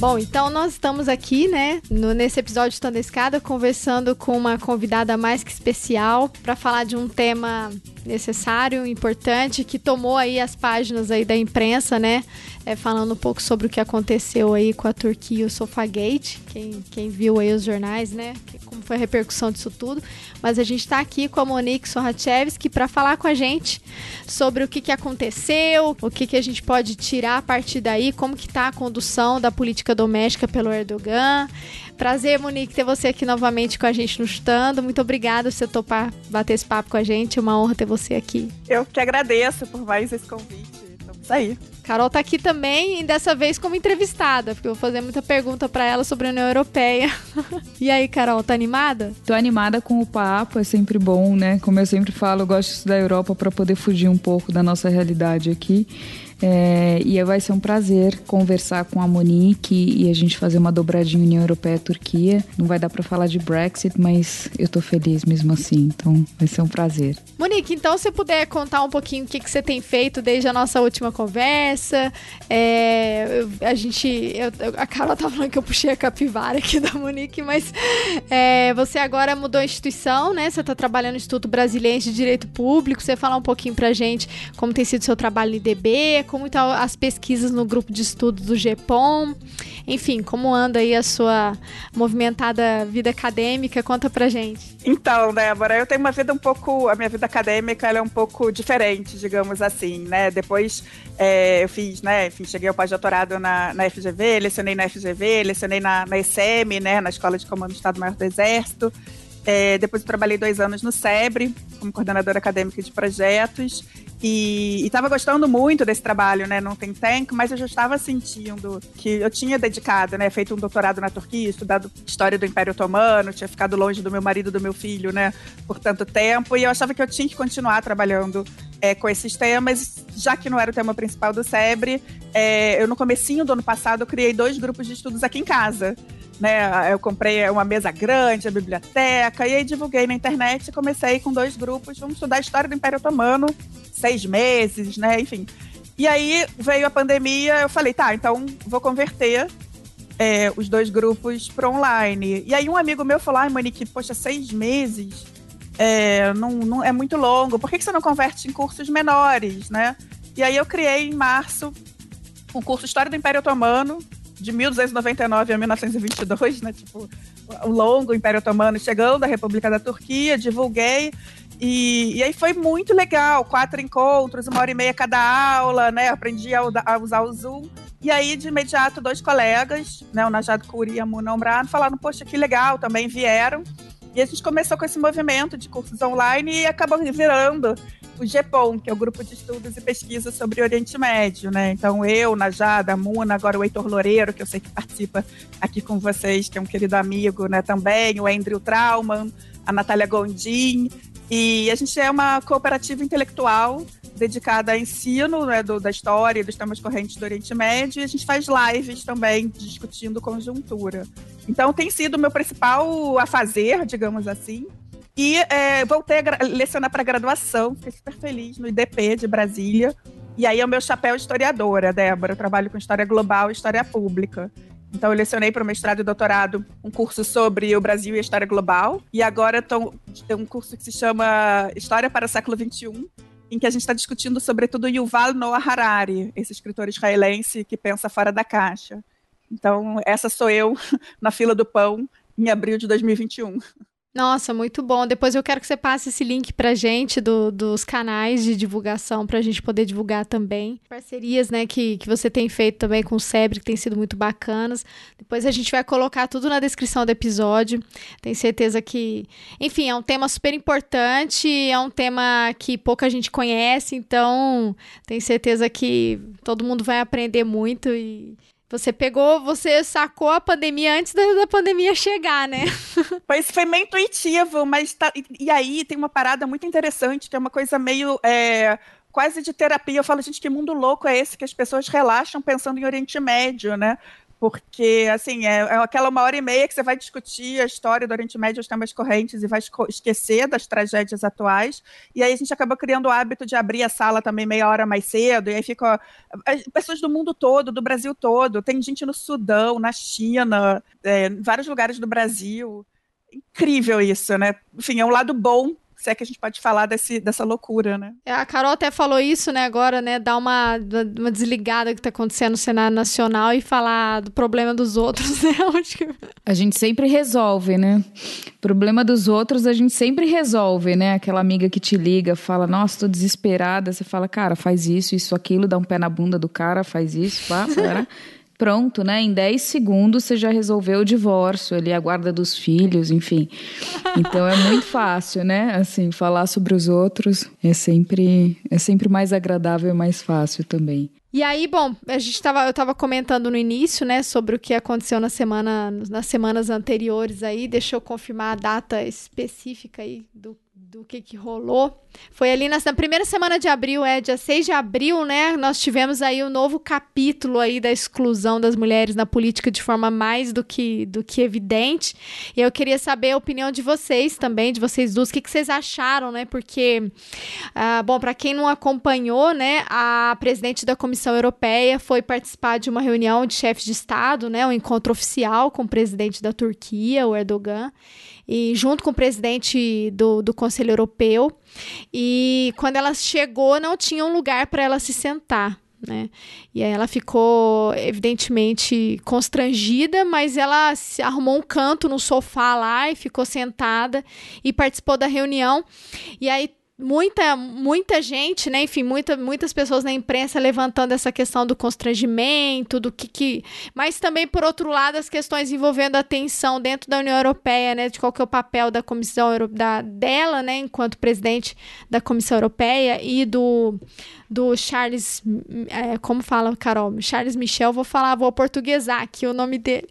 Bom, então nós estamos aqui, né, no, nesse episódio de Tanda Escada, conversando com uma convidada mais que especial para falar de um tema necessário, importante, que tomou aí as páginas aí da imprensa, né? É, falando um pouco sobre o que aconteceu aí com a Turquia e o Sofagate. Quem, quem viu aí os jornais, né? Como foi a repercussão disso tudo. Mas a gente está aqui com a Monique Sorachevski para falar com a gente sobre o que, que aconteceu, o que, que a gente pode tirar a partir daí, como que está a condução da política doméstica pelo Erdogan. Prazer, Monique, ter você aqui novamente com a gente no Estando. Muito obrigada por você topar bater esse papo com a gente. É uma honra ter você aqui. Eu que agradeço por mais esse convite. Vamos aí. Carol tá aqui também, e dessa vez como entrevistada, porque eu vou fazer muita pergunta para ela sobre a União Europeia. e aí, Carol, tá animada? Tô animada com o papo, é sempre bom, né? Como eu sempre falo, eu gosto da Europa para poder fugir um pouco da nossa realidade aqui. É, e vai ser um prazer conversar com a Monique e a gente fazer uma dobradinha União Europeia-Turquia. Não vai dar para falar de Brexit, mas eu tô feliz mesmo assim, então vai ser um prazer. Monique, então se puder contar um pouquinho o que, que você tem feito desde a nossa última conversa. É, a gente. Eu, a Carol tá falando que eu puxei a capivara aqui da Monique, mas é, você agora mudou a instituição, né? Você tá trabalhando no Instituto Brasileiro de Direito Público. Você falar um pouquinho pra gente como tem sido o seu trabalho no IDB, como estão as pesquisas no grupo de estudo do GEPOM, enfim, como anda aí a sua movimentada vida acadêmica? Conta pra gente. Então, Débora, eu tenho uma vida um pouco, a minha vida acadêmica é um pouco diferente, digamos assim, né? Depois é, eu fiz, né, enfim, cheguei ao pós-doutorado na, na FGV, lecionei na FGV, lecionei na, na ECM, né, na Escola de Comando do Estado-Maior do Exército, é, depois eu trabalhei dois anos no SEBRE, como coordenadora acadêmica de projetos, e estava gostando muito desse trabalho, né, no Think Tank, mas eu já estava sentindo que eu tinha dedicado, né, feito um doutorado na Turquia, estudado história do Império Otomano, tinha ficado longe do meu marido, do meu filho, né, por tanto tempo, e eu achava que eu tinha que continuar trabalhando é, com esses temas, já que não era o tema principal do SEBRE, é, eu no comecinho do ano passado criei dois grupos de estudos aqui em casa, né? Eu comprei uma mesa grande, a biblioteca, e aí divulguei na internet e comecei com dois grupos, vamos estudar a história do Império Otomano, seis meses, né? Enfim. E aí veio a pandemia, eu falei, tá, então vou converter é, os dois grupos para online. E aí um amigo meu falou, ai, Monique, poxa, seis meses é, não, não, é muito longo, por que, que você não converte em cursos menores, né? E aí eu criei em março um curso História do Império Otomano, de 1299 a 1922, né? Tipo, o longo Império Otomano chegando à República da Turquia, divulguei. E, e, aí foi muito legal, quatro encontros, uma hora e meia cada aula, né? Aprendi a, a usar o Zoom. E aí, de imediato, dois colegas, né, o Najad Kuri e a Muna Ombrado, falaram, poxa, que legal, também vieram. E a gente começou com esse movimento de cursos online e acabou virando o GEPOM, que é o Grupo de Estudos e Pesquisa sobre Oriente Médio, né? Então, eu, Najada, Muna, agora o Heitor Loureiro, que eu sei que participa aqui com vocês, que é um querido amigo, né, também, o Andrew Trauman, a Natália Gondim, e a gente é uma cooperativa intelectual dedicada a ensino né, do, da história e dos temas correntes do Oriente Médio, e a gente faz lives também discutindo conjuntura. Então, tem sido o meu principal a fazer, digamos assim, e é, voltei a lecionar para graduação, fiquei super feliz no IDP de Brasília. E aí é o meu chapéu historiadora, Débora. Eu trabalho com história global e história pública. Então, eu lecionei para o mestrado e doutorado um curso sobre o Brasil e a história global. E agora tem um curso que se chama História para o Século XXI, em que a gente está discutindo, sobretudo, Yuval Noah Harari, esse escritor israelense que pensa fora da caixa. Então, essa sou eu na fila do pão em abril de 2021. Nossa, muito bom. Depois eu quero que você passe esse link pra gente do, dos canais de divulgação pra gente poder divulgar também. Parcerias, né, que, que você tem feito também com o Sebre, que tem sido muito bacanas. Depois a gente vai colocar tudo na descrição do episódio. Tenho certeza que, enfim, é um tema super importante, é um tema que pouca gente conhece, então tenho certeza que todo mundo vai aprender muito e você pegou, você sacou a pandemia antes da, da pandemia chegar, né? Pois foi meio intuitivo, mas tá, e, e, aí tem uma parada muito interessante, que é uma coisa meio é, quase de terapia. Eu falo, gente, que mundo louco é esse que as pessoas relaxam pensando em Oriente Médio, né? Porque assim é, é, aquela uma hora e meia que você vai discutir a história do Oriente Médio, os temas correntes e vai esquecer das tragédias atuais. E aí a gente acabou criando o hábito de abrir a sala também meia hora mais cedo. E aí ficam pessoas do mundo todo, do Brasil todo. Tem gente no Sudão, na China, é, em vários lugares do Brasil. Incrível isso, né? Enfim, é um lado bom se é que a gente pode falar desse, dessa loucura, né? É, a Carol até falou isso, né, agora, né, dar uma, uma desligada que tá acontecendo no cenário nacional e falar do problema dos outros, né? A gente sempre resolve, né? Problema dos outros a gente sempre resolve, né? Aquela amiga que te liga, fala, nossa, tô desesperada, você fala, cara, faz isso, isso, aquilo, dá um pé na bunda do cara, faz isso, pá, para pronto, né? Em 10 segundos você já resolveu o divórcio, ali a guarda dos filhos, enfim. Então é muito fácil, né? Assim, falar sobre os outros é sempre é sempre mais agradável e mais fácil também. E aí, bom, a gente tava, eu estava comentando no início, né, sobre o que aconteceu na semana, nas semanas anteriores aí. Deixa eu confirmar a data específica aí do do que, que rolou. Foi ali na, na, primeira semana de abril, é dia 6 de abril, né? Nós tivemos aí o um novo capítulo aí da exclusão das mulheres na política de forma mais do que, do que evidente. E eu queria saber a opinião de vocês também, de vocês duas, o que, que vocês acharam, né? Porque, ah, bom, para quem não acompanhou, né, a presidente da Comissão Europeia foi participar de uma reunião de chefes de Estado, né? Um encontro oficial com o presidente da Turquia, o Erdogan e junto com o presidente do, do Conselho Europeu. E quando ela chegou, não tinha um lugar para ela se sentar. Né? E aí ela ficou evidentemente constrangida, mas ela arrumou um canto no sofá lá e ficou sentada e participou da reunião. E aí muita, muita gente, né? Enfim, muita, muitas pessoas na imprensa levantando essa questão do constrangimento, do que, que. Mas também, por outro lado, as questões envolvendo a tensão dentro da União Europeia, né? De qual que é o papel da Comissão da, dela, né? Enquanto presidente da Comissão Europeia e do do Charles, é, como fala, Carol? Charles Michel, vou falar, vou portuguesar aqui o nome dele,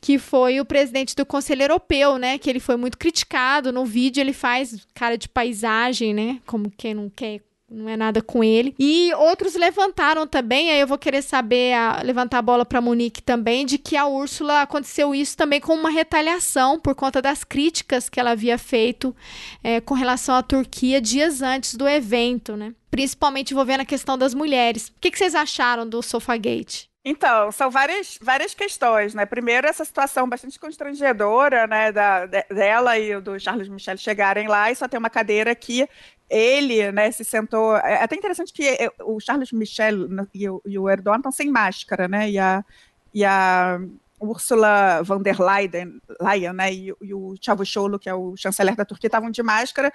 que foi o presidente do Conselho Europeu, né? Que ele foi muito criticado. No vídeo ele faz cara de paisagem, né? Como quem não quer não é nada com ele. E outros levantaram também, aí eu vou querer saber, a, levantar a bola para Monique também, de que a Úrsula aconteceu isso também com uma retaliação por conta das críticas que ela havia feito é, com relação à Turquia dias antes do evento, né? Principalmente envolvendo a questão das mulheres. O que, que vocês acharam do Sofagate? Então, são várias, várias questões, né? Primeiro, essa situação bastante constrangedora, né, da, dela e do Charles Michel chegarem lá e só tem uma cadeira que ele, né, se sentou. É até interessante que é, o Charles Michel e o, e o Erdogan estão sem máscara, né? E a, e a Ursula von der Leyen, Leyen né, e, e o Çavuşoğlu, que é o chanceler da Turquia, estavam de máscara.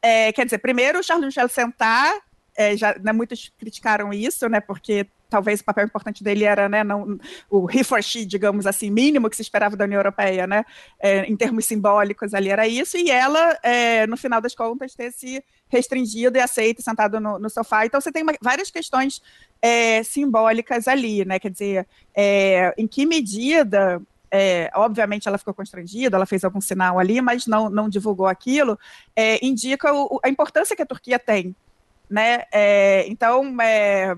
É, quer dizer, primeiro o Charles Michel sentar, é, já, né, muitos criticaram isso, né, porque talvez o papel importante dele era né, não, o he for she, digamos assim, mínimo que se esperava da União Europeia, né, é, em termos simbólicos ali era isso, e ela, é, no final das contas, ter se restringido e aceito sentado no, no sofá. Então, você tem uma, várias questões é, simbólicas ali, né, quer dizer, é, em que medida é, obviamente ela ficou constrangida, ela fez algum sinal ali, mas não, não divulgou aquilo, é, indica o, a importância que a Turquia tem. Né? É, então, é,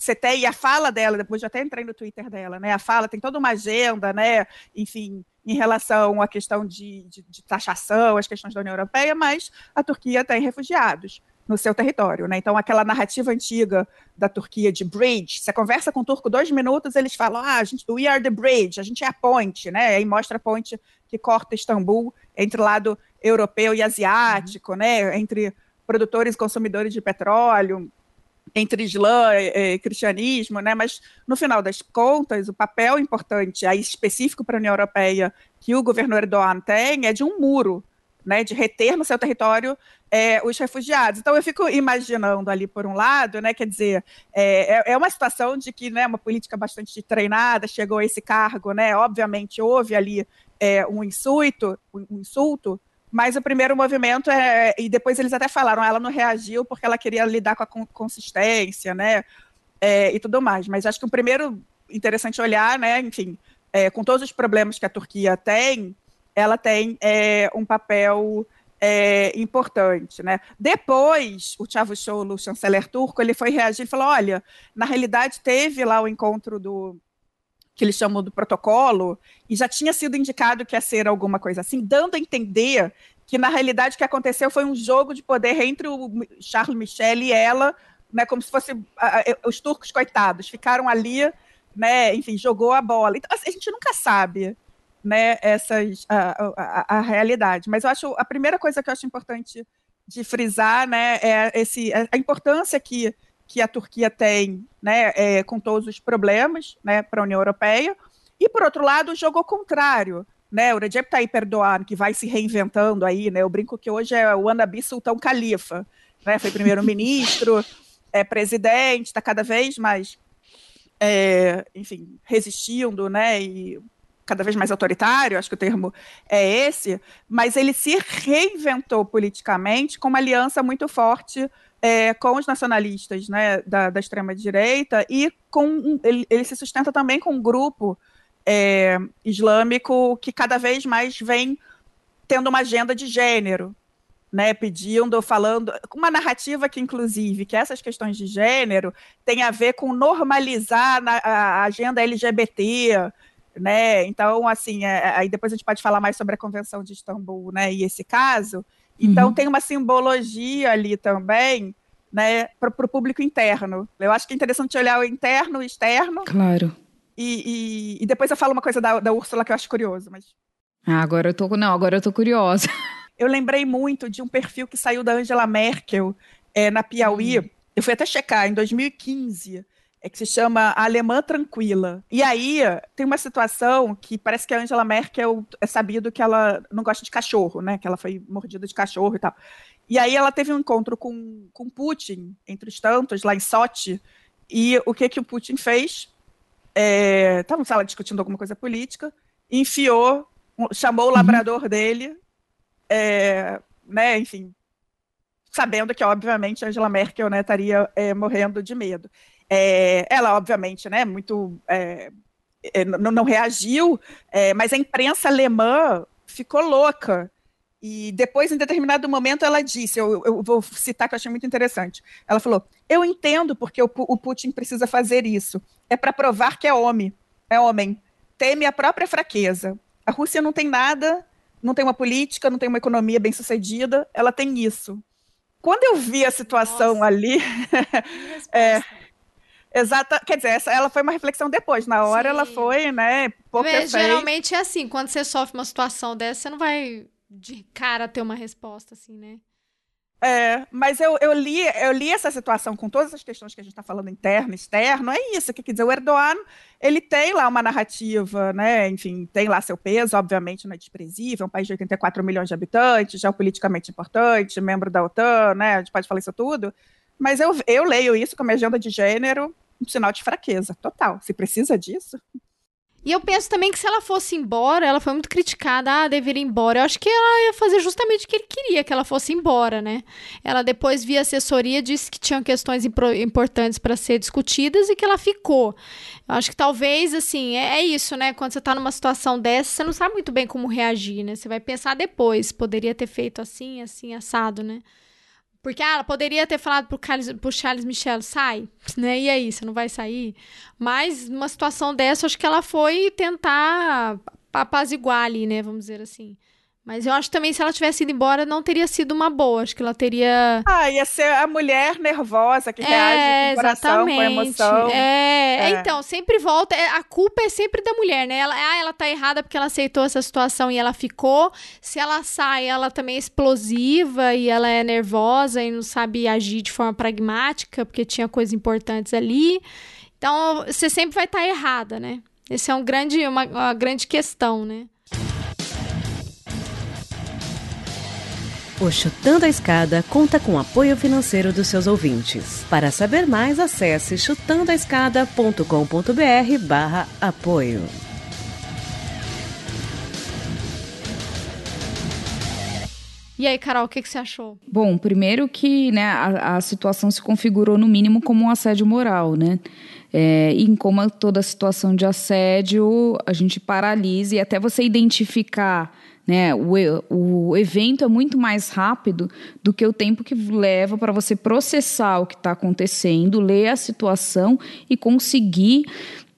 você tem a fala dela, depois já até entrei no Twitter dela, né? A fala tem toda uma agenda, né? Enfim, em relação à questão de, de, de taxação, as questões da União Europeia, mas a Turquia tem refugiados no seu território, né? Então, aquela narrativa antiga da Turquia de bridge, você conversa com o turco dois minutos, eles falam, ah, a gente, we are the bridge, a gente é a ponte, né? Aí mostra a ponte que corta Istambul entre o lado europeu e asiático, uhum. né? Entre produtores e consumidores de petróleo, entre Islã e, e, cristianismo, né? mas no final das contas, o papel importante, aí específico para a União Europeia, que o governo Erdogan tem, é de um muro, né? de reter no seu território é, os refugiados. Então eu fico imaginando ali, por um lado, né? quer dizer, é, é, é uma situação de que né, uma política bastante treinada chegou a esse cargo, né? obviamente houve ali é, um insulto, um insulto mas o primeiro movimento é. E depois eles até falaram, ela não reagiu porque ela queria lidar com a consistência, né? É, e tudo mais. Mas acho que o primeiro interessante olhar, né? Enfim, é, com todos os problemas que a Turquia tem, ela tem é, um papel é, importante, né? Depois, o Çavuşoğlu, chanceler turco, ele foi reagir e falou, olha, na realidade teve lá o encontro do que eles chamam do protocolo e já tinha sido indicado que ia ser alguma coisa assim, dando a entender que na realidade o que aconteceu foi um jogo de poder entre o Charles Michel e ela, né, como se fosse os turcos coitados, ficaram ali, né, enfim, jogou a bola. Então, assim, a gente nunca sabe, né, essas, a, a, a, realidade. Mas eu acho, a primeira coisa que eu acho importante de frisar, né, é esse, é a importância que, que a Turquia tem, né, é, com todos os problemas, né, para a União Europeia, e, por outro lado, o jogo contrário, né, o Recep Tayyip Erdogan, que vai se reinventando aí, né, eu brinco que hoje é o Anabi Sultão Califa, né, foi primeiro-ministro, é presidente, está cada vez mais, é, enfim, resistindo, né, e cada vez mais autoritário, acho que o termo é esse, mas ele se reinventou politicamente com uma aliança muito forte é, com os nacionalistas né, da, da extrema-direita e com ele, ele, se sustenta também com um grupo é, islâmico que cada vez mais vem tendo uma agenda de gênero, né, pedindo, falando, uma narrativa que, inclusive, que essas questões de gênero têm a ver com normalizar na, a agenda LGBT, né? Então, assim, é, aí depois a gente pode falar mais sobre a Convenção de Istambul, né? E esse caso. Então, uhum. tem uma simbologia ali também, né? Para o público interno. Eu acho que é interessante olhar o interno e o externo. Claro. E, e, e, depois eu falo uma coisa da, da Úrsula que eu acho curioso, mas. Ah, agora eu tô. Não, agora eu tô curiosa. Eu lembrei muito de um perfil que saiu da Angela Merkel é, na Piauí. Hum. Eu fui até checar, em 2015 é que se chama A Alemã Tranquila. E aí tem uma situação que parece que a Angela Merkel é sabido que ela não gosta de cachorro, né? Que ela foi mordida de cachorro e tal. E aí ela teve um encontro com, com Putin, entre os tantos, lá em Sochi. E o que que o Putin fez? Estavam, é, lá, discutindo alguma coisa política, enfiou, chamou o uhum. labrador uhum. dele, é, né, enfim, sabendo que, obviamente, Angela Merkel né, estaria é, morrendo de medo. É, ela, obviamente, né, muito é, é não, não, reagiu, é, mas a imprensa alemã ficou louca. E depois, em determinado momento, ela disse: eu, eu vou citar que eu achei muito interessante. Ela falou: Eu entendo porque o, o Putin precisa fazer isso. É para provar que é homem. É homem. Teme a própria fraqueza. A Rússia não tem nada, não tem uma política, não tem uma economia bem sucedida, ela tem isso. Quando eu vi a situação Nossa. ali, é, Exata, quer dizer, essa, ela foi uma reflexão depois. Na hora Sim. ela foi, né? Mas, geralmente é assim, quando você sofre uma situação dessa, você não vai de cara ter uma resposta assim, né? É, mas eu, eu, li, eu li essa situação com todas as questões que a gente está falando, interno, externo, é isso, que quer dizer, o Erdogan, ele tem lá uma narrativa, né, enfim, tem lá seu peso, obviamente não é desprezível, é um país de 84 milhões de habitantes, geopoliticamente importante, membro da OTAN, né, a gente pode falar isso tudo, mas eu, eu leio isso como agenda de gênero, um sinal de fraqueza, total. Se precisa disso. E eu penso também que se ela fosse embora, ela foi muito criticada, ah, deveria ir embora. Eu acho que ela ia fazer justamente o que ele queria, que ela fosse embora, né? Ela depois, via assessoria, disse que tinham questões importantes para ser discutidas e que ela ficou. Eu acho que talvez, assim, é, é, isso, né? Quando você tá numa situação dessa, você não sabe muito bem como reagir, né? Você vai pensar depois, poderia ter feito assim, assim, assado, né? Porque ah, ela poderia ter falado pro, Carlos, pro Charles Michel, sai, né? E aí, você não vai sair? Mas numa situação dessa, acho que ela foi tentar apaziguar ali, né? Vamos dizer assim. Mas eu acho também se ela tivesse ido embora, não teria sido uma boa. Acho que ela teria. Ah, ia ser a mulher nervosa que é, reage com o coração, com emoção. É. é. então, sempre volta. É, a culpa é sempre da mulher, né? Ela, ah, ela tá errada porque ela aceitou essa situação e ela ficou. Se ela sai, ela também é explosiva e ela é nervosa e não sabe agir de forma pragmática, porque tinha coisas importantes ali. Então, você sempre vai estar tá errada, né? Esse é um grande, uma, uma grande questão, né? O Chutando a Escada conta com apoio financeiro dos seus ouvintes. Para saber mais, acesse chutandoaescada.com.br barra apoio. E aí, Carol, o que, que você achou? Bom, primeiro que né, a, a situação se configurou no mínimo como um assédio moral, né? É, e em como toda situação de assédio a gente paralisa e até você identificar né? O, o evento é muito mais rápido do que o tempo que leva para você processar o que está acontecendo, ler a situação e conseguir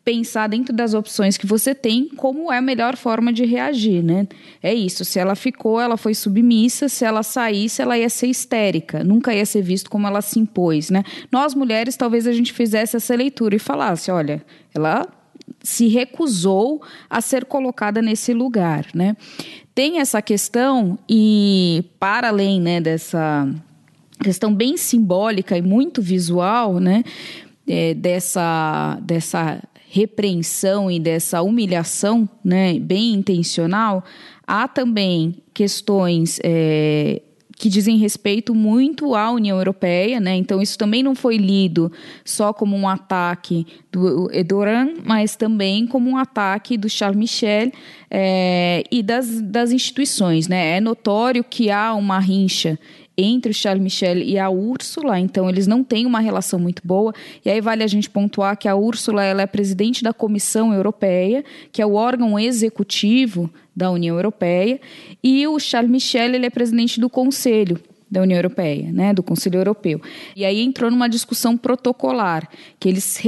pensar dentro das opções que você tem como é a melhor forma de reagir, né? É isso. Se ela ficou, ela foi submissa. Se ela saísse, ela ia ser histérica. Nunca ia ser visto como ela se impôs, né? Nós mulheres, talvez a gente fizesse essa leitura e falasse, olha, ela se recusou a ser colocada nesse lugar, né? Tem essa questão e para além, né, dessa questão bem simbólica e muito visual, né, é, dessa dessa repreensão e dessa humilhação, né, bem intencional, há também questões é, que dizem respeito muito à União Europeia, né? Então isso também não foi lido só como um ataque do Edoran, mas também como um ataque do Charles Michel é, e das, das instituições, né? É notório que há uma rincha entre o Charles Michel e a Úrsula, então eles não têm uma relação muito boa. E aí vale a gente pontuar que a Úrsula ela é presidente da Comissão Europeia, que é o órgão executivo da União Europeia, e o Charles Michel ele é presidente do Conselho da União Europeia, né, do Conselho Europeu. E aí entrou numa discussão protocolar, que eles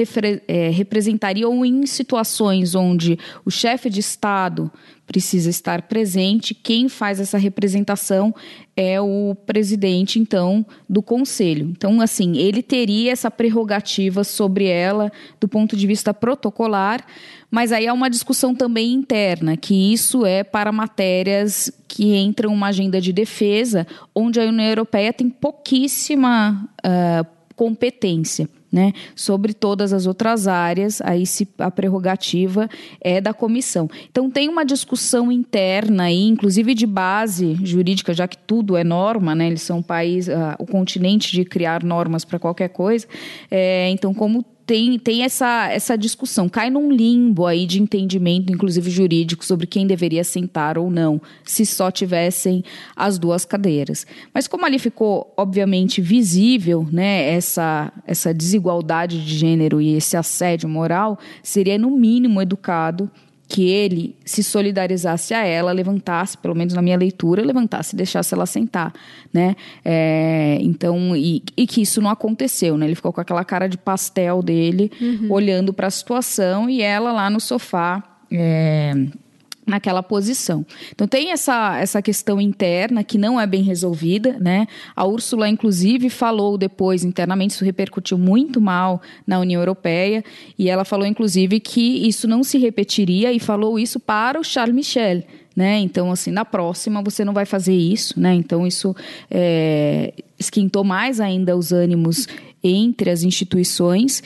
é, representariam em situações onde o chefe de Estado precisa estar presente. Quem faz essa representação é o presidente, então, do conselho. Então, assim, ele teria essa prerrogativa sobre ela do ponto de vista protocolar, mas aí há uma discussão também interna, que isso é para matérias que entram uma agenda de defesa, onde a União Europeia tem pouquíssima uh, competência né? Sobre todas as outras áreas, aí se a prerrogativa é da comissão. Então tem uma discussão interna aí, inclusive de base jurídica, já que tudo é norma, né? Eles são um país, uh, o continente de criar normas para qualquer coisa. É, então como tem, tem essa, essa discussão, cai num limbo aí de entendimento, inclusive jurídico, sobre quem deveria sentar ou não, se só tivessem as duas cadeiras. Mas como ali ficou, obviamente, visível né, essa, essa desigualdade de gênero e esse assédio moral, seria, no mínimo, educado que ele se solidarizasse a ela, levantasse, pelo menos na minha leitura, levantasse e deixasse ela sentar, né? É, então, e, e, que isso não aconteceu, né? Ele ficou com aquela cara de pastel dele, uhum. olhando para a situação e ela lá no sofá. É, naquela posição. Então tem essa, essa questão interna que não é bem resolvida, né? A Úrsula inclusive falou depois internamente isso repercutiu muito mal na União Europeia e ela falou inclusive que isso não se repetiria e falou isso para o Charles Michel. Né? Então, assim, na próxima você não vai fazer isso, né? Então, isso é, esquentou mais ainda os ânimos entre as instituições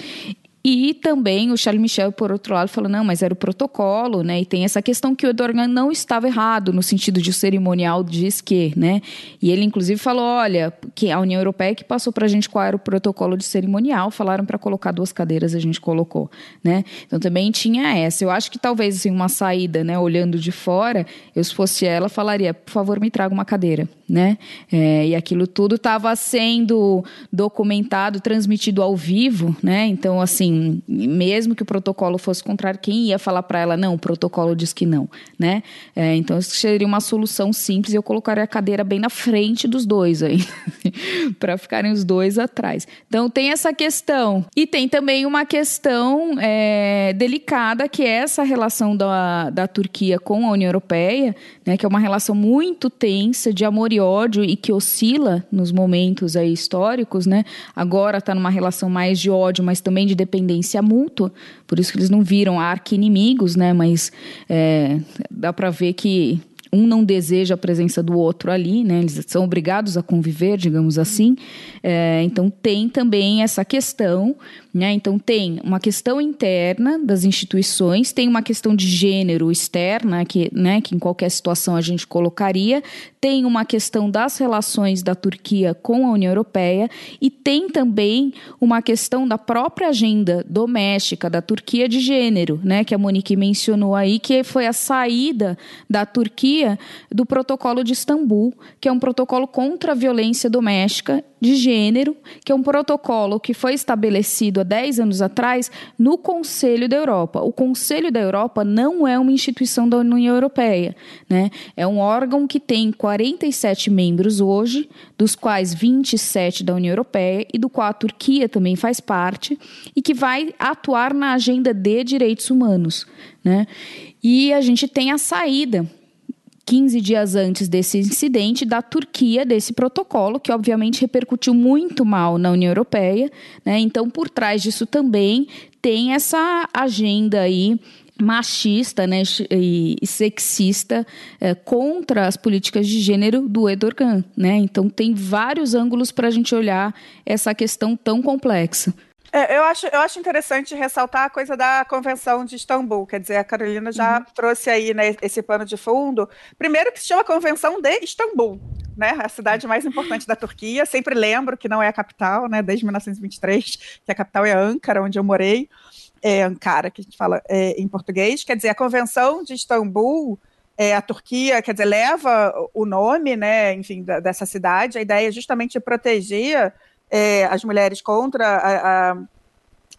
e também o Charles Michel, por outro lado, falou: não, mas era o protocolo, né? E tem essa questão que o Edorgan não estava errado, no sentido de o cerimonial diz que, né? E ele, inclusive, falou: olha, que a União Europeia que passou para a gente qual era o protocolo de cerimonial, falaram para colocar duas cadeiras, a gente colocou, né? Então também tinha essa. Eu acho que talvez, assim, uma saída, né? Olhando de fora, eu, se fosse ela, falaria: por favor, me traga uma cadeira, né? É, e aquilo tudo estava sendo documentado, transmitido ao vivo, né? Então, assim mesmo que o protocolo fosse contrário, quem ia falar para ela, não, o protocolo diz que não, né? É, então, isso seria uma solução simples, eu colocaria a cadeira bem na frente dos dois aí, para ficarem os dois atrás. Então, tem essa questão. E tem também uma questão é, delicada, que é essa relação da, da Turquia com a União Europeia, né, que é uma relação muito tensa de amor e ódio e que oscila nos momentos aí históricos, né? Agora está numa relação mais de ódio, mas também de dependência dependência mútua, por isso que eles não viram arqui-inimigos, né? Mas é, dá para ver que um não deseja a presença do outro ali, né? Eles são obrigados a conviver, digamos assim. É, então tem também essa questão né? Então, tem uma questão interna das instituições, tem uma questão de gênero externa, que, né, que em qualquer situação a gente colocaria, tem uma questão das relações da Turquia com a União Europeia e tem também uma questão da própria agenda doméstica da Turquia de gênero, né, que a Monique mencionou aí, que foi a saída da Turquia do Protocolo de Istambul, que é um protocolo contra a violência doméstica de gênero, que é um protocolo que foi estabelecido há 10 anos atrás no Conselho da Europa. O Conselho da Europa não é uma instituição da União Europeia, né? É um órgão que tem 47 membros hoje, dos quais 27 da União Europeia e do qual a Turquia também faz parte, e que vai atuar na agenda de direitos humanos, né? E a gente tem a saída 15 dias antes desse incidente, da Turquia, desse protocolo, que obviamente repercutiu muito mal na União Europeia. Né? Então, por trás disso também tem essa agenda aí machista né, e sexista é, contra as políticas de gênero do Erdogan. Né? Então, tem vários ângulos para a gente olhar essa questão tão complexa. É, eu, acho, eu acho interessante ressaltar a coisa da Convenção de Istambul. Quer dizer, a Carolina já uhum. trouxe aí né, esse pano de fundo. Primeiro que se chama Convenção de Istambul, né? A cidade mais importante da Turquia. Sempre lembro que não é a capital, né? Desde 1923, que a capital é Ankara, onde eu morei. É Ankara, que a gente fala é, em português. Quer dizer, a Convenção de Istambul é, a Turquia, quer dizer, leva o nome, né, enfim, da, dessa cidade. A ideia é justamente proteger é, as mulheres contra a, a,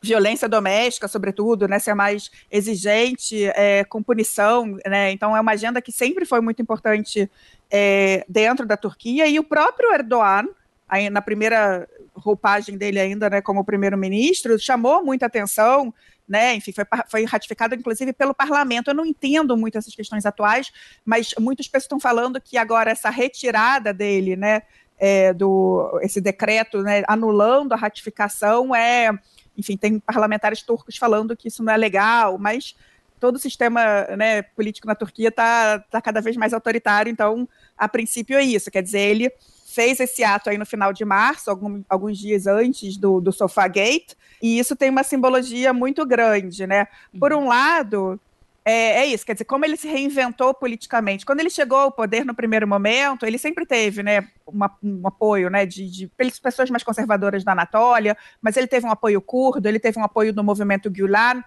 violência doméstica, sobretudo, né, ser mais exigente é, com punição, né, então é uma agenda que sempre foi muito importante é, dentro da Turquia. E o próprio Erdogan, aí, na primeira roupagem dele ainda, né, como primeiro-ministro, chamou muita atenção, né, enfim, foi, foi ratificado inclusive pelo parlamento. Eu não entendo muito essas questões atuais, mas muitas pessoas estão falando que agora essa retirada dele, né, é, do esse decreto, né, anulando a ratificação, é, enfim, tem parlamentares turcos falando que isso não é legal, mas todo o sistema né, político na Turquia está tá cada vez mais autoritário, então, a princípio é isso, quer dizer, ele fez esse ato aí no final de março, algum, alguns dias antes do, do Sofagate, e isso tem uma simbologia muito grande, né? Por um lado, é, é, isso, quer dizer, como ele se reinventou politicamente. Quando ele chegou ao poder no primeiro momento, ele sempre teve né, uma, um apoio né, de, de pessoas mais conservadoras da Anatólia, mas ele teve um apoio curdo, ele teve um apoio do movimento Gülen.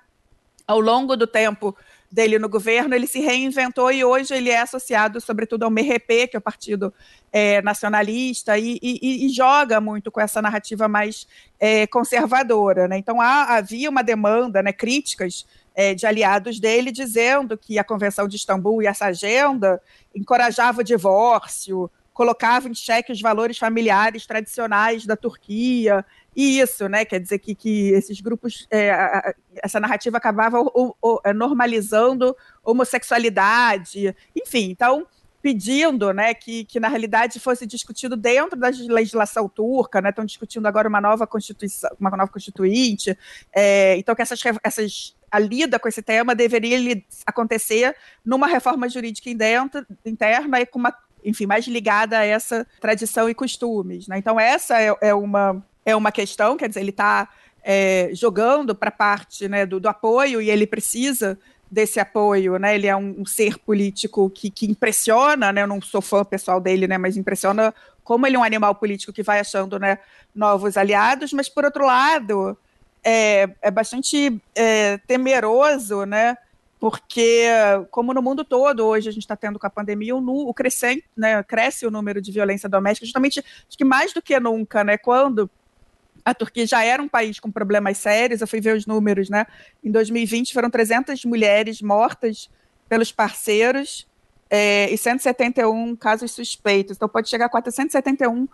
Ao longo do tempo dele no governo, ele se reinventou e hoje ele é associado, sobretudo, ao MRP, que é o Partido é, Nacionalista, e, e, e, joga muito com essa narrativa mais é, conservadora. Né? Então, há, havia uma demanda, né, críticas é, de aliados dele, dizendo que a Convenção de Istambul e essa agenda encorajava o divórcio, colocava em xeque os valores familiares tradicionais da Turquia, e isso, né, quer dizer que, que esses grupos, é, essa narrativa acabava o, o, é, normalizando homossexualidade, enfim, então pedindo né, que, que, na realidade, fosse discutido dentro da legislação turca, né, estão discutindo agora uma nova constituição, uma nova constituinte, é, então que essas, essas a lida com esse tema deveria acontecer numa reforma jurídica interna e com uma, enfim, mais ligada a essa tradição e costumes. Né? Então, essa é, é, uma, é uma questão, quer dizer, ele está é, jogando para a parte né, do, do apoio e ele precisa desse apoio, né? Ele é um, um ser político que, que, impressiona, né? Eu não sou fã pessoal dele, né? Mas impressiona como ele é um animal político que vai achando, né? Novos aliados. Mas por outro lado, é, é bastante é, temeroso, né? Porque, como no mundo todo, hoje a gente está tendo com a pandemia o, o crescente, né? Cresce o número de violência doméstica, justamente acho que mais do que nunca, né? Quando a Turquia já era um país com problemas sérios, eu fui ver os números, né? Em 2020 foram 300 mulheres mortas pelos parceiros é, e 171 casos suspeitos. Então pode chegar a 471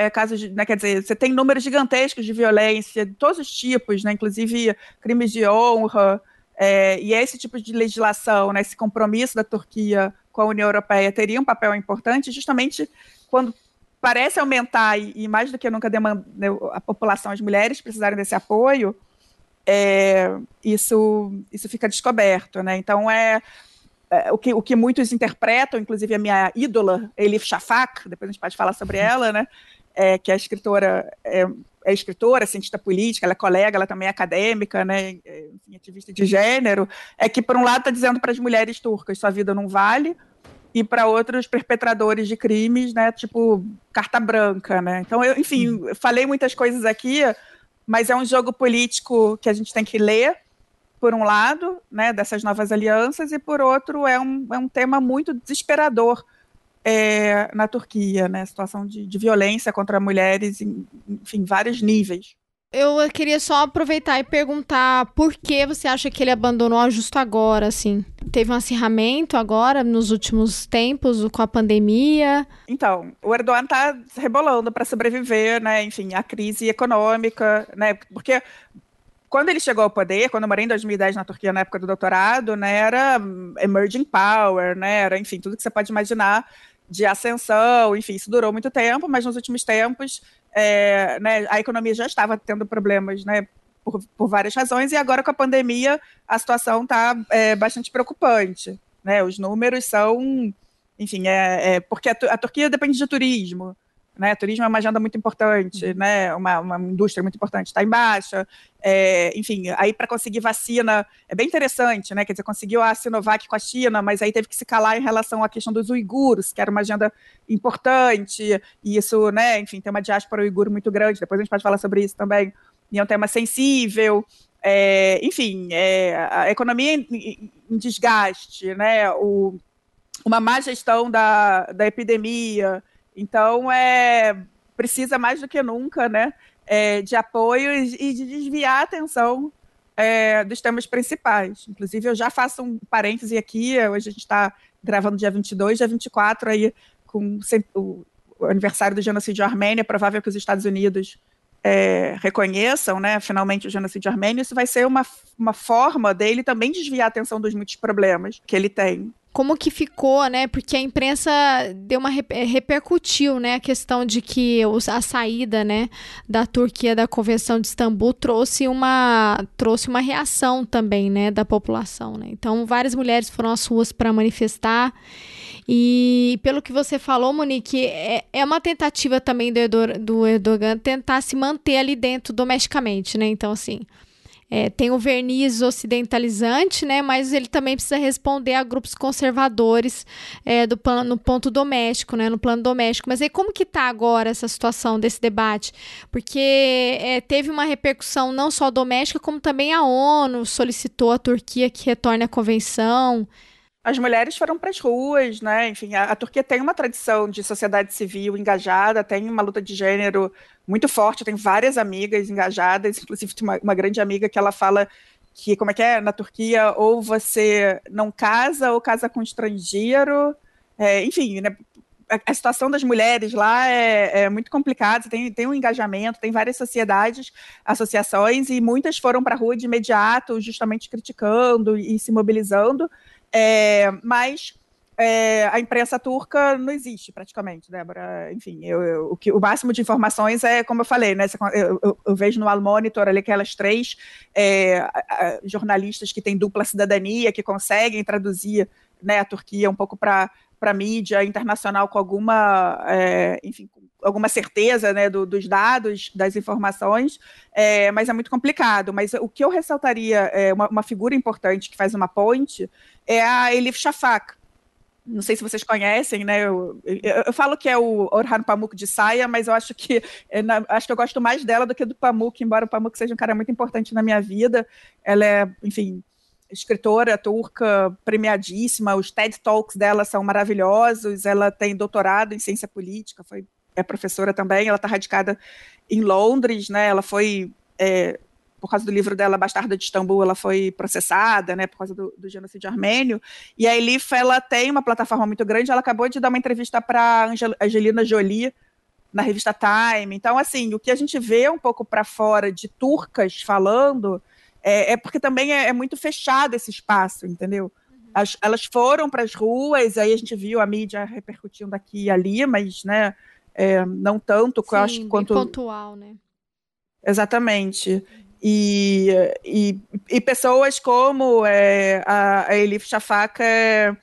é, casos, de, né, quer dizer, você tem números gigantescos de violência, de todos os tipos, né, inclusive crimes de honra, é, e esse tipo de legislação, né, esse compromisso da Turquia com a União Europeia teria um papel importante justamente quando parece aumentar, e, e mais do que nunca demanda, né, a população, as mulheres precisarem desse apoio, é, isso, isso fica descoberto, né? Então é, é, o, que, o que muitos interpretam, inclusive a minha ídola, Elif Shafak, depois a gente pode falar sobre ela, né? É, que é escritora, é, é, escritora, cientista política, ela é colega, ela também é acadêmica, né, é, enfim, ativista de gênero, é que, por um lado, está dizendo para as mulheres turcas sua vida não vale, e para outros perpetradores de crimes, né, tipo, carta branca, né. Então, eu, enfim, hum. falei muitas coisas aqui, mas é um jogo político que a gente tem que ler, por um lado, né, dessas novas alianças, e por outro, é um, é um tema muito desesperador é, na Turquia, né, situação de, de violência contra mulheres em, enfim, vários níveis. Eu queria só aproveitar e perguntar por que você acha que ele abandonou justo agora, assim? Teve um acirramento agora, nos últimos tempos, com a pandemia? Então, o Erdogan está rebolando para sobreviver, né? Enfim, a crise econômica, né? Porque quando ele chegou ao poder, quando eu morei em 2010 na Turquia, na época do doutorado, né, era emerging power, né, era, enfim, tudo que você pode imaginar de ascensão, enfim, isso durou muito tempo, mas nos últimos tempos é, né, a economia já estava tendo problemas, né, por, por, várias razões, e agora com a pandemia a situação está é, bastante preocupante, né, os números são, enfim, é, é porque a, a Turquia depende de turismo, né? Turismo é uma agenda muito importante, uhum. né? Uma, uma indústria muito importante, está em baixa. É, enfim, aí para conseguir vacina é bem interessante, né? Quer dizer, conseguiu a Sinovac com a China, mas aí teve que se calar em relação à questão dos uiguros, que era uma agenda importante, e isso, né? Enfim, tem uma diáspora uigur muito grande, depois a gente pode falar sobre isso também, e é um tema sensível. É, enfim, é, a economia em, em desgaste, né? O, uma má gestão da, da epidemia, então, é, precisa mais do que nunca, né, é, de apoio e de desviar a atenção é, dos temas principais. Inclusive, eu já faço um parêntese aqui, hoje a gente está gravando dia 22, dia 24, aí, com o, aniversário do genocídio armênio, é provável que os Estados Unidos é, reconheçam, né, finalmente o genocídio armênio, isso vai ser uma, uma forma dele também desviar a atenção dos muitos problemas que ele tem como que ficou, né? Porque a imprensa deu uma eh, repercutiu, né, a questão de que a saída, né, da Turquia da Convenção de Istambul trouxe uma trouxe uma reação também, né, da população, né? Então, várias mulheres foram às ruas para manifestar. E pelo que você falou, Monique, é, é uma tentativa também do, do Erdogan tentar se manter ali dentro domesticamente, né? Então, assim, é, tem o verniz ocidentalizante, né, mas ele também precisa responder a grupos conservadores é, do plano, no ponto doméstico, né, no plano doméstico. Mas aí como que está agora essa situação desse debate? Porque é, teve uma repercussão não só doméstica, como também a ONU solicitou a Turquia que retorne à convenção as mulheres foram para as ruas, né? Enfim, a, a, Turquia tem uma tradição de sociedade civil engajada, tem uma luta de gênero muito forte, tem várias amigas engajadas, inclusive uma, uma grande amiga que ela fala que, como é que é, na Turquia, ou você não casa ou casa com estrangeiro, é, enfim, né? A, a situação das mulheres lá é, é, muito complicada, tem, tem um engajamento, tem várias sociedades, associações, e muitas foram para a rua de imediato, justamente criticando e se mobilizando, é, mas é, a imprensa turca não existe praticamente, Débora. Enfim, eu, eu, o, que, o máximo de informações é, como eu falei, né? Eu, eu, eu vejo no Al Monitor ali aquelas três é, jornalistas que têm dupla cidadania, que conseguem traduzir né, a Turquia um pouco para para mídia internacional com alguma, é, enfim, alguma certeza né, do, dos dados, das informações, é, mas é muito complicado. Mas o que eu ressaltaria, é, uma, uma, figura importante que faz uma ponte, é a Elif Shafak. Não sei se vocês conhecem, né? Eu, eu, eu falo que é o Orhan Pamuk de saia, mas eu acho que é, na, acho que eu gosto mais dela do que do Pamuk, embora o Pamuk seja um cara muito importante na minha vida. Ela é, enfim, escritora turca premiadíssima, os TED Talks dela são maravilhosos, ela tem doutorado em ciência política, foi é professora também, ela está radicada em Londres, né? Ela foi é, por causa do livro dela, Bastarda de Istambul, ela foi processada, né, por causa do, do genocídio armênio. E a Elif, ela tem uma plataforma muito grande. Ela acabou de dar uma entrevista para Angelina Jolie na revista Time. Então, assim, o que a gente vê um pouco para fora de turcas falando é, é porque também é, é, muito fechado esse espaço, entendeu? As, elas foram para as ruas, aí a gente viu a mídia repercutindo aqui e ali, mas né, é, não tanto Sim, eu acho, quanto. pontual, né? Exatamente. E, e, e pessoas como é, a, a Elif Shafak é,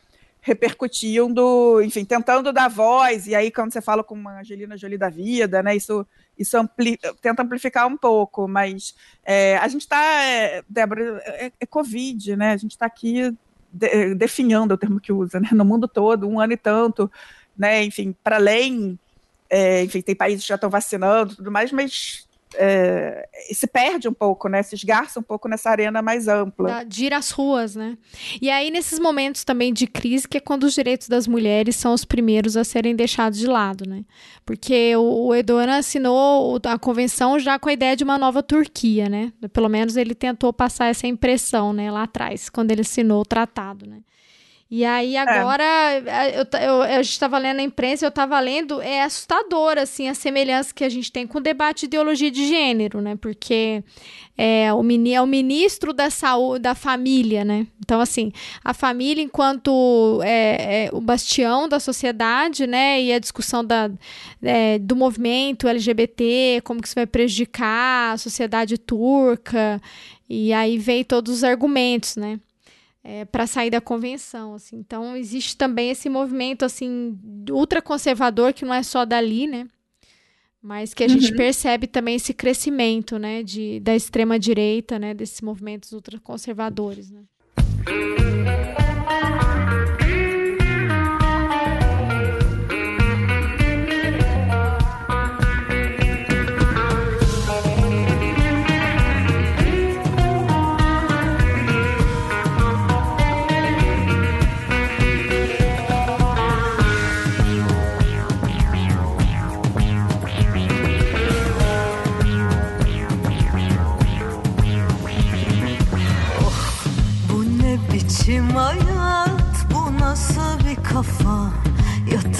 repercutindo, enfim, tentando dar voz, e aí quando você fala com uma Angelina Jolie da vida, né, isso isso ampli tenta amplificar um pouco, mas é, a gente está, é, Débora, é, é, Covid, né? A gente está aqui de, definhando o termo que usa, né? No mundo todo, um ano e tanto, né? Enfim, para além, é, enfim, tem países que já estão vacinando, tudo mais, mas é, se perde um pouco, né? Se esgarça um pouco nessa arena mais ampla. Gira as ruas, né? E aí, nesses momentos também de crise, que é quando os direitos das mulheres são os primeiros a serem deixados de lado, né? Porque o, o assinou a convenção já com a ideia de uma nova Turquia, né? Pelo menos ele tentou passar essa impressão, né? Lá atrás, quando ele assinou o tratado, né? E aí é. agora, é. eu, eu, a gente estava lendo a imprensa, eu estava lendo, é assustador, assim, a semelhança que a gente tem com o debate de ideologia de gênero, né? Porque é o, mini, é o ministro da saúde, da família, né? Então, assim, a família enquanto é, é o bastião da sociedade, né? E a discussão da, é, do movimento LGBT, como que isso vai prejudicar a sociedade turca, e aí vem todos os argumentos, né? É, para sair da convenção. Assim. Então, existe também esse movimento assim ultraconservador, que não é só dali, né? Mas que a uhum. gente percebe também esse crescimento né, de, da extrema-direita, né, desses movimentos ultraconservadores. Né?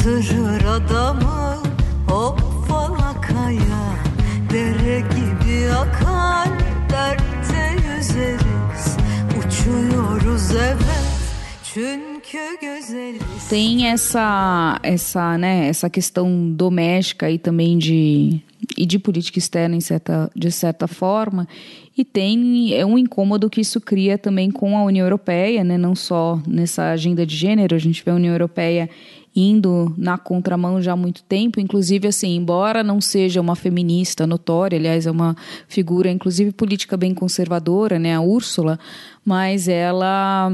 Adamı falakaya Dere gibi akar dertte yüzeriz Uçuyoruz evet çünkü güzeliz Tem essa essa né essa questão doméstica e também de e de política externa em certa, de certa forma e tem é um incômodo que isso cria também com a União Europeia, né? não só nessa agenda de gênero, a gente vê a União Europeia indo na contramão já há muito tempo, inclusive assim, embora não seja uma feminista notória, aliás, é uma figura inclusive política bem conservadora, né, a Úrsula, mas ela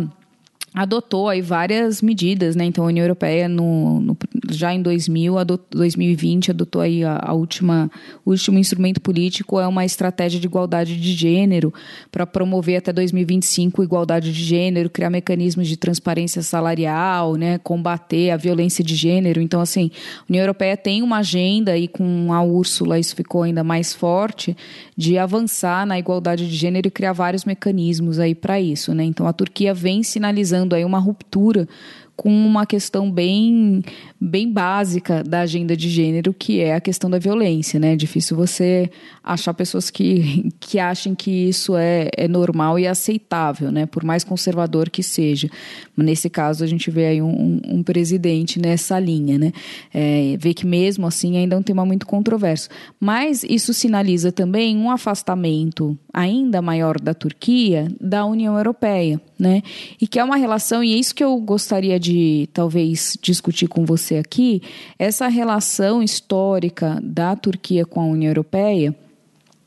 adotou aí várias medidas, né? Então a União Europeia no, no já em 2000, adot, 2020 adotou aí a, a, última o último instrumento político é uma estratégia de igualdade de gênero para promover até 2025 igualdade de gênero, criar mecanismos de transparência salarial, né? Combater a violência de gênero. Então assim, a União Europeia tem uma agenda e com a Úrsula isso ficou ainda mais forte de avançar na igualdade de gênero e criar vários mecanismos aí para isso, né? Então a Turquia vem sinalizando aí uma ruptura com uma questão bem, bem básica da agenda de gênero, que é a questão da violência, né? É difícil você achar pessoas que, que achem que isso é, é normal e aceitável, né? Por mais conservador que seja. Nesse caso, a gente vê aí um, um presidente nessa linha, né? É, vê que mesmo assim ainda é um tema muito controverso. Mas isso sinaliza também um afastamento ainda maior da Turquia da União Europeia, né? E que é uma relação, e é isso que eu gostaria de talvez discutir com você aqui, essa relação histórica da Turquia com a União Europeia.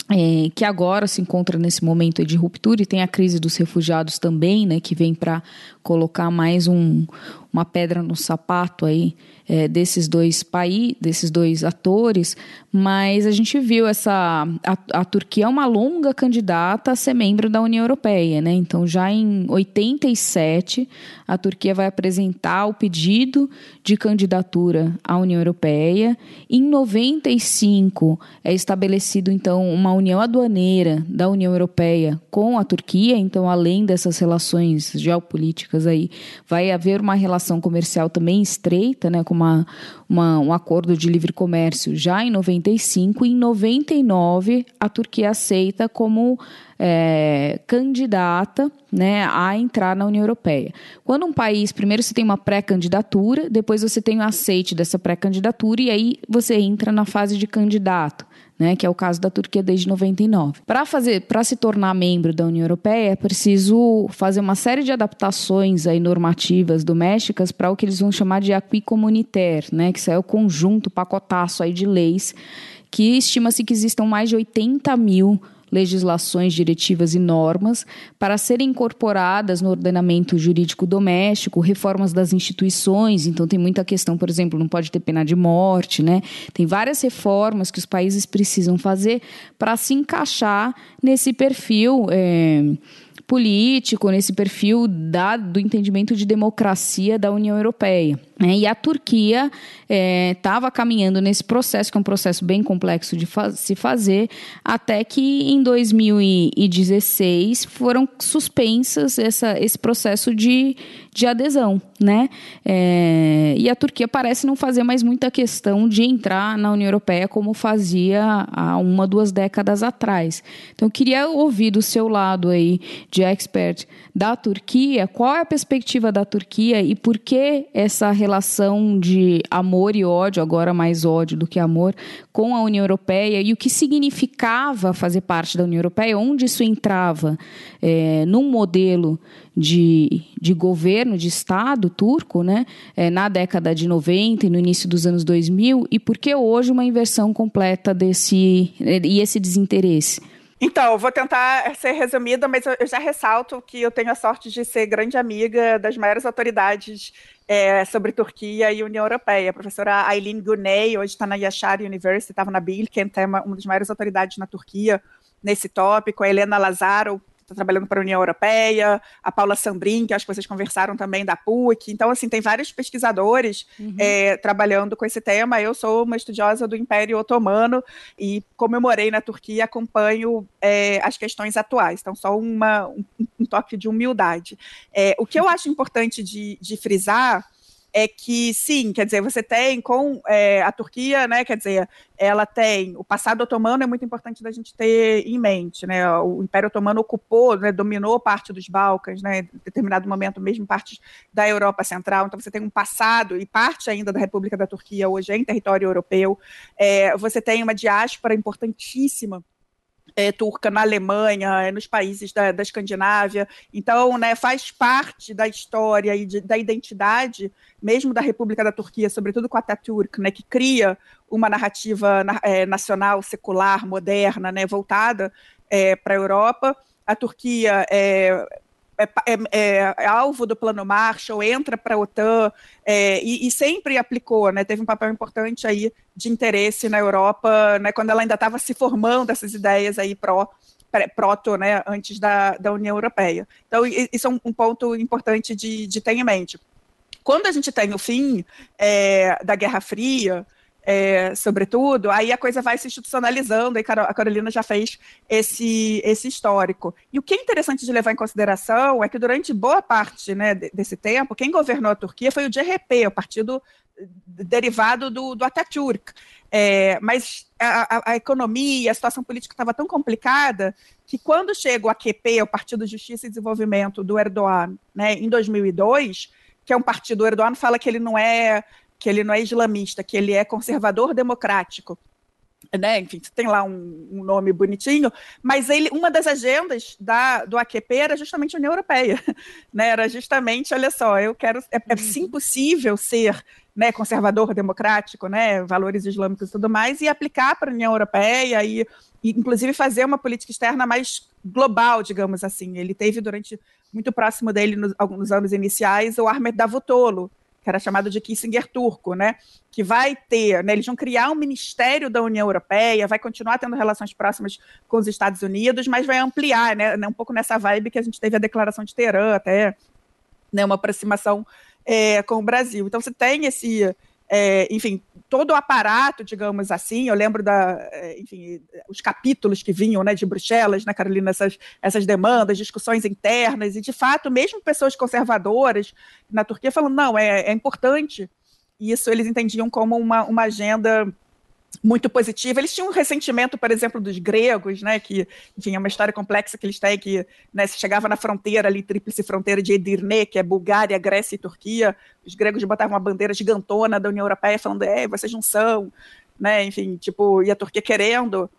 É, que agora se encontra nesse momento de ruptura e tem a crise dos refugiados também, né, que vem para colocar mais um, uma pedra no sapato aí é, desses dois países, desses dois atores, mas a gente viu essa a, a, Turquia é uma longa candidata a ser membro da União Europeia, né? Então já em 87 a Turquia vai apresentar o pedido de candidatura à União Europeia. Em 95 é estabelecido então uma união aduaneira da União Europeia com a Turquia, então além dessas relações geopolíticas aí, vai haver uma relação comercial também estreita, né, com uma, uma, um acordo de livre comércio já em 95. Em 99, a Turquia aceita como é, candidata né, a entrar na União Europeia. Quando um país, primeiro você tem uma pré-candidatura, depois você tem o aceite dessa pré-candidatura e aí você entra na fase de candidato né, que é o caso da Turquia desde 99. Para fazer, para se tornar membro da União Europeia, é preciso fazer uma série de adaptações aí normativas domésticas para o que eles vão chamar de acquis communautaire, né, que é o conjunto, pacotaço aí de leis que estima-se que existam mais de 80 mil legislações, diretivas e normas para serem incorporadas no ordenamento jurídico doméstico, reformas das instituições, então tem muita questão, por exemplo, não pode ter pena de morte, né? Tem várias reformas que os países precisam fazer para se encaixar nesse perfil. É, político, nesse perfil da, do entendimento de democracia da União Europeia. Né? E a Turquia estava é, caminhando nesse processo, que é um processo bem complexo de fa se fazer, até que em 2016 foram suspensas essa, esse processo de, de adesão. Né? É, e a Turquia parece não fazer mais muita questão de entrar na União Europeia como fazia há uma, duas décadas atrás. Então, eu queria ouvir do seu lado aí, de expert da Turquia, qual é a perspectiva da Turquia e por que essa relação relação de amor e ódio, agora mais ódio do que amor, com a União Europeia e o que significava fazer parte da União Europeia, onde isso entrava é, num modelo de, de governo, de Estado turco, né, é, na década de 90 e no início dos anos 2000, e por que hoje uma inversão completa desse e esse desinteresse? Então, vou tentar ser resumida, mas eu já ressalto que eu tenho a sorte de ser grande amiga das maiores autoridades é, sobre Turquia e União Europeia. A professora Aileen Guney, hoje está na Yashar University, estava na Bilkent, é uma, uma das maiores autoridades na Turquia nesse tópico. A Helena Lazaro, está trabalhando para a União Europeia, a Paula Sambrin, que acho que vocês conversaram também da PUC. Então, assim, tem vários pesquisadores uhum. é, trabalhando com esse tema. Eu sou uma estudiosa do Império Otomano e, como eu morei na Turquia, acompanho é, as questões atuais. Então, só uma, um, um toque de humildade. É, o que eu acho importante de, de frisar é que sim, quer dizer, você tem com é, a Turquia, né, quer dizer, ela tem o passado otomano é muito importante da gente ter em mente, né? O Império Otomano ocupou, né, dominou parte dos Balcãs, né, em determinado momento mesmo parte da Europa Central. Então você tem um passado e parte ainda da República da Turquia hoje é em território europeu. É, você tem uma diáspora importantíssima é, turca na Alemanha, é, nos países da, da Escandinávia. Então, né, faz parte da história e de, da identidade, mesmo da República da Turquia, sobretudo com a Atatürk, né, que cria uma narrativa é, nacional, secular, moderna, né, voltada é, para a Europa. A Turquia é, é, é, é, é, alvo do plano Marshall, entra para a OTAN é, e, e, sempre aplicou, né, teve um papel importante aí de interesse na Europa, né, quando ela ainda estava se formando essas ideias aí pró proto, né, antes da, da União Europeia. Então, isso é um, um ponto importante de, de ter em mente. Quando a gente tem o fim é, da Guerra Fria, é, sobretudo, aí a coisa vai se institucionalizando, e a Carolina já fez esse, esse histórico. E o que é interessante de levar em consideração é que durante boa parte né, desse tempo, quem governou a Turquia foi o DRP, o partido derivado do, do Atatürk. É, mas a, a, a, economia, a situação política estava tão complicada que quando chega o AKP, o Partido de Justiça e Desenvolvimento do Erdogan, né, em 2002, que é um partido, o Erdogan fala que ele não é que ele não é islamista, que ele é conservador democrático. Né? Enfim, tem lá um, um, nome bonitinho, mas ele, uma das agendas da, do AQP era justamente a União Europeia, né? Era justamente, olha só, eu quero, é, é sim possível ser né, conservador democrático, né, valores islâmicos e tudo mais, e aplicar para a União Europeia e, e, inclusive, fazer uma política externa mais global, digamos assim. Ele teve durante muito próximo dele, nos, alguns anos iniciais, o Ahmed Davutoglu, que era chamado de Kissinger turco, né? Que vai ter, né? Eles vão criar um ministério da União Europeia, vai continuar tendo relações próximas com os Estados Unidos, mas vai ampliar, né? Um pouco nessa vibe que a gente teve a declaração de Teherã, até, né? Uma aproximação é, com o Brasil. Então você tem esse é, enfim, todo o aparato, digamos assim, eu lembro da, é, enfim, os capítulos que vinham, né, de Bruxelas, né, Carolina, essas, essas demandas, discussões internas, e de fato, mesmo pessoas conservadoras na Turquia falando, não, é, é importante, isso eles entendiam como uma, uma agenda muito positiva. Eles tinham um ressentimento, por exemplo, dos gregos, né, que, é uma história complexa que eles têm, que né, se chegava na fronteira ali, tríplice fronteira de Edirne, que é Bulgária, Grécia e Turquia, os gregos botavam uma bandeira gigantona da União Europeia falando, é, vocês não são, né, enfim, tipo, e a Turquia querendo,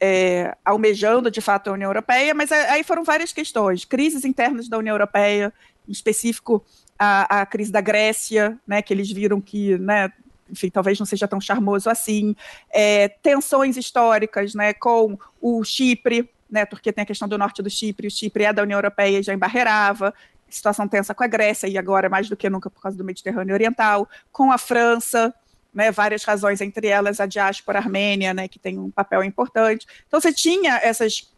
é, almejando, de fato, a União Europeia, mas aí foram várias questões, crises internas da União Europeia, em específico a, a crise da Grécia, né, que eles viram que, né, enfim, talvez não seja tão charmoso assim, é, tensões históricas né, com o Chipre, né? Turquia tem a questão do norte do Chipre, o Chipre é da União Europeia e já embarreirava, situação tensa com a Grécia e agora mais do que nunca por causa do Mediterrâneo Oriental, com a França, né, várias razões, entre elas a diáspora armênia, né, que tem um papel importante. Então você tinha essas,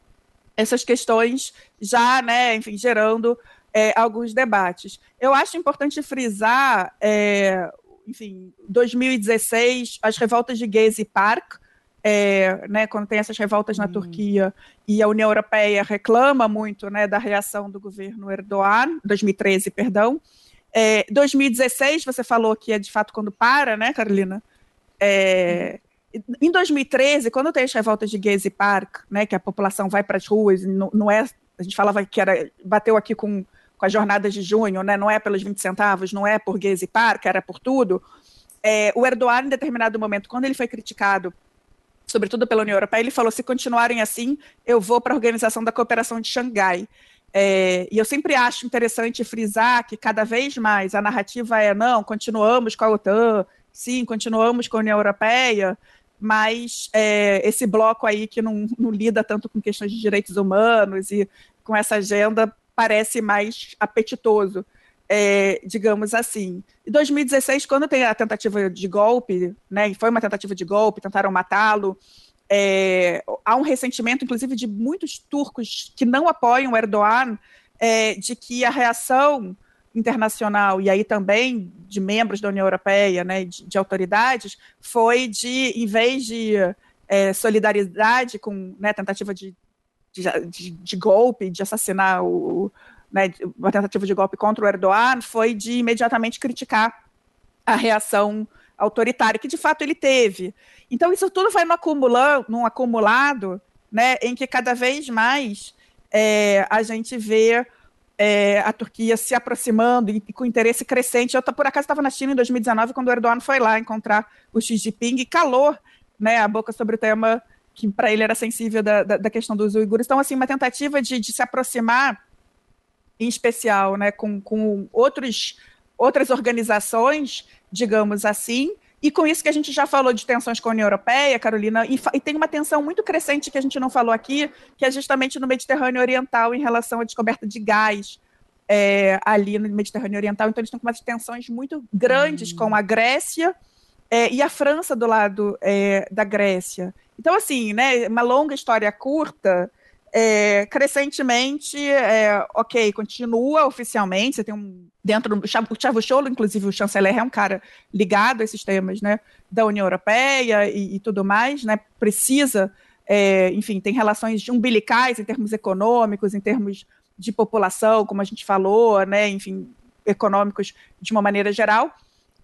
essas questões já, né, enfim, gerando é, alguns debates. Eu acho importante frisar, é, enfim, 2016, as revoltas de Gezi Park, é, né, quando tem essas revoltas na hum. Turquia e a União Europeia reclama muito né, da reação do governo Erdogan, 2013, perdão. É, 2016, você falou que é de fato quando para, né, Carolina? É, em 2013, quando tem as revoltas de Gezi Park, né, que a população vai para as ruas, não, não, é, a gente falava que era, bateu aqui com, com as jornadas de junho, né, não é pelos 20 centavos, não é por Gezi Park, era por tudo. É, o Erdogan, em determinado momento, quando ele foi criticado sobretudo pela União Europeia, ele falou: se continuarem assim, eu vou para a Organização da Cooperação de Xangai. É, e eu sempre acho interessante frisar que cada vez mais a narrativa é: não, continuamos com a OTAN, sim, continuamos com a União Europeia, mas é, esse bloco aí que não, não lida tanto com questões de direitos humanos e com essa agenda parece mais apetitoso é, digamos assim. Em 2016, quando tem a tentativa de golpe, né, foi uma tentativa de golpe, tentaram matá-lo, é, há um ressentimento, inclusive, de muitos turcos que não apoiam Erdogan, é, de que a reação internacional e aí também de membros da União Europeia, né, de, de autoridades, foi de, em vez de é, solidariedade com né, tentativa de, de, de, golpe, de assassinar o, né, uma tentativa de golpe contra o Erdogan, foi de imediatamente criticar a reação autoritária, que de fato ele teve. Então, isso tudo vai no acumulando, num acumulado, né, em que cada vez mais é, a gente vê é, a Turquia se aproximando e, e, com interesse crescente. Eu, por acaso, estava na China em 2019, quando o Erdogan foi lá encontrar o Xi Jinping e calou né, a boca sobre o tema que para ele era sensível da, da, da, questão dos uigures. Então, assim, uma tentativa de, de se aproximar em especial, né, com, com outros, outras organizações, digamos assim, e com isso que a gente já falou de tensões com a União Europeia, Carolina, e, e, tem uma tensão muito crescente que a gente não falou aqui, que é justamente no Mediterrâneo Oriental em relação à descoberta de gás é, ali no Mediterrâneo Oriental. Então, eles estão com umas tensões muito grandes hum. com a Grécia é, e a França do lado é, da Grécia. Então, assim, né, uma longa história curta, é, crescentemente, é, ok, continua oficialmente, você tem um, dentro do, o Chavusoglu, inclusive o chanceler é um cara ligado a esses temas, né, da União Europeia e, e tudo mais, né, precisa, é, enfim, tem relações umbilicais em termos econômicos, em termos de população, como a gente falou, né, enfim, econômicos de uma maneira geral,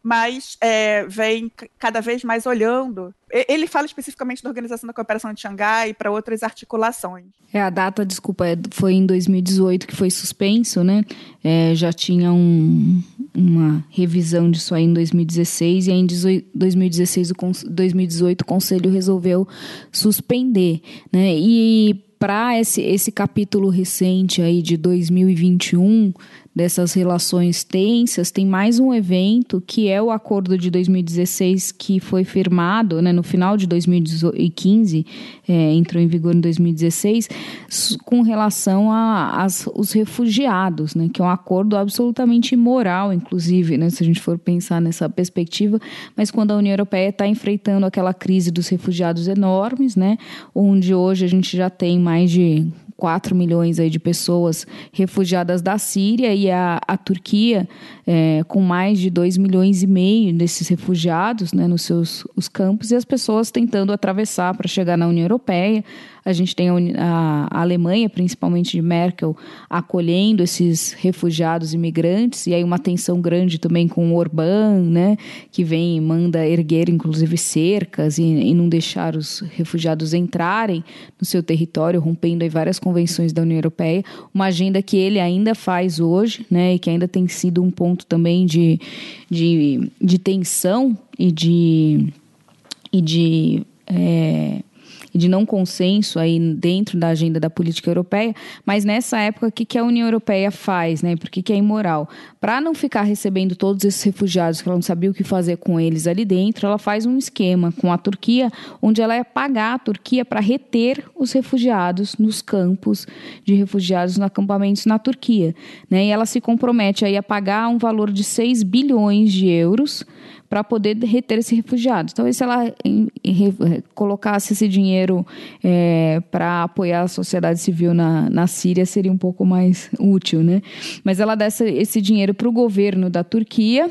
mas é, vem cada vez mais olhando. Ele fala especificamente da Organização da Cooperação de Xangai para outras articulações. É, a data, desculpa, é, foi em 2018 que foi suspenso, né? É, já tinha um, uma revisão disso aí em 2016 e em 2016, o, 2018 o Conselho resolveu suspender, né? E para esse, esse capítulo recente aí de 2021 dessas relações tensas, tem mais um evento que é o acordo de 2016 que foi firmado né, no final de 2015, é, entrou em vigor em 2016, com relação aos refugiados, né, que é um acordo absolutamente imoral, inclusive, né, se a gente for pensar nessa perspectiva, mas quando a União Europeia está enfrentando aquela crise dos refugiados enormes, né, onde hoje a gente já tem mais de 4 milhões aí de pessoas refugiadas da Síria e a, a Turquia é, com mais de 2 milhões e meio desses refugiados né, nos seus os campos e as pessoas tentando atravessar para chegar na União Europeia. A gente tem a, a, Alemanha, principalmente de Merkel, acolhendo esses refugiados imigrantes, e aí uma tensão grande também com o Orbán, né, que vem e manda erguer, inclusive, cercas e, e não deixar os refugiados entrarem no seu território, rompendo aí várias convenções da União Europeia. Uma agenda que ele ainda faz hoje, né, e que ainda tem sido um ponto também de, de, de tensão e de. E de é, de não consenso aí dentro da agenda da política europeia, mas nessa época, o que, que a União Europeia faz, né? Por que, é imoral? Para não ficar recebendo todos esses refugiados que ela não sabia o que fazer com eles ali dentro, ela faz um esquema com a Turquia, onde ela ia pagar a Turquia para reter os refugiados nos campos de refugiados, nos acampamentos na Turquia. Né? E ela se compromete aí a pagar um valor de 6 bilhões de euros para poder reter esses refugiados. Talvez se ela em, em, colocasse esse dinheiro é, para apoiar a sociedade civil na, na Síria, seria um pouco mais útil, né? Mas ela dá esse, esse dinheiro para o governo da Turquia,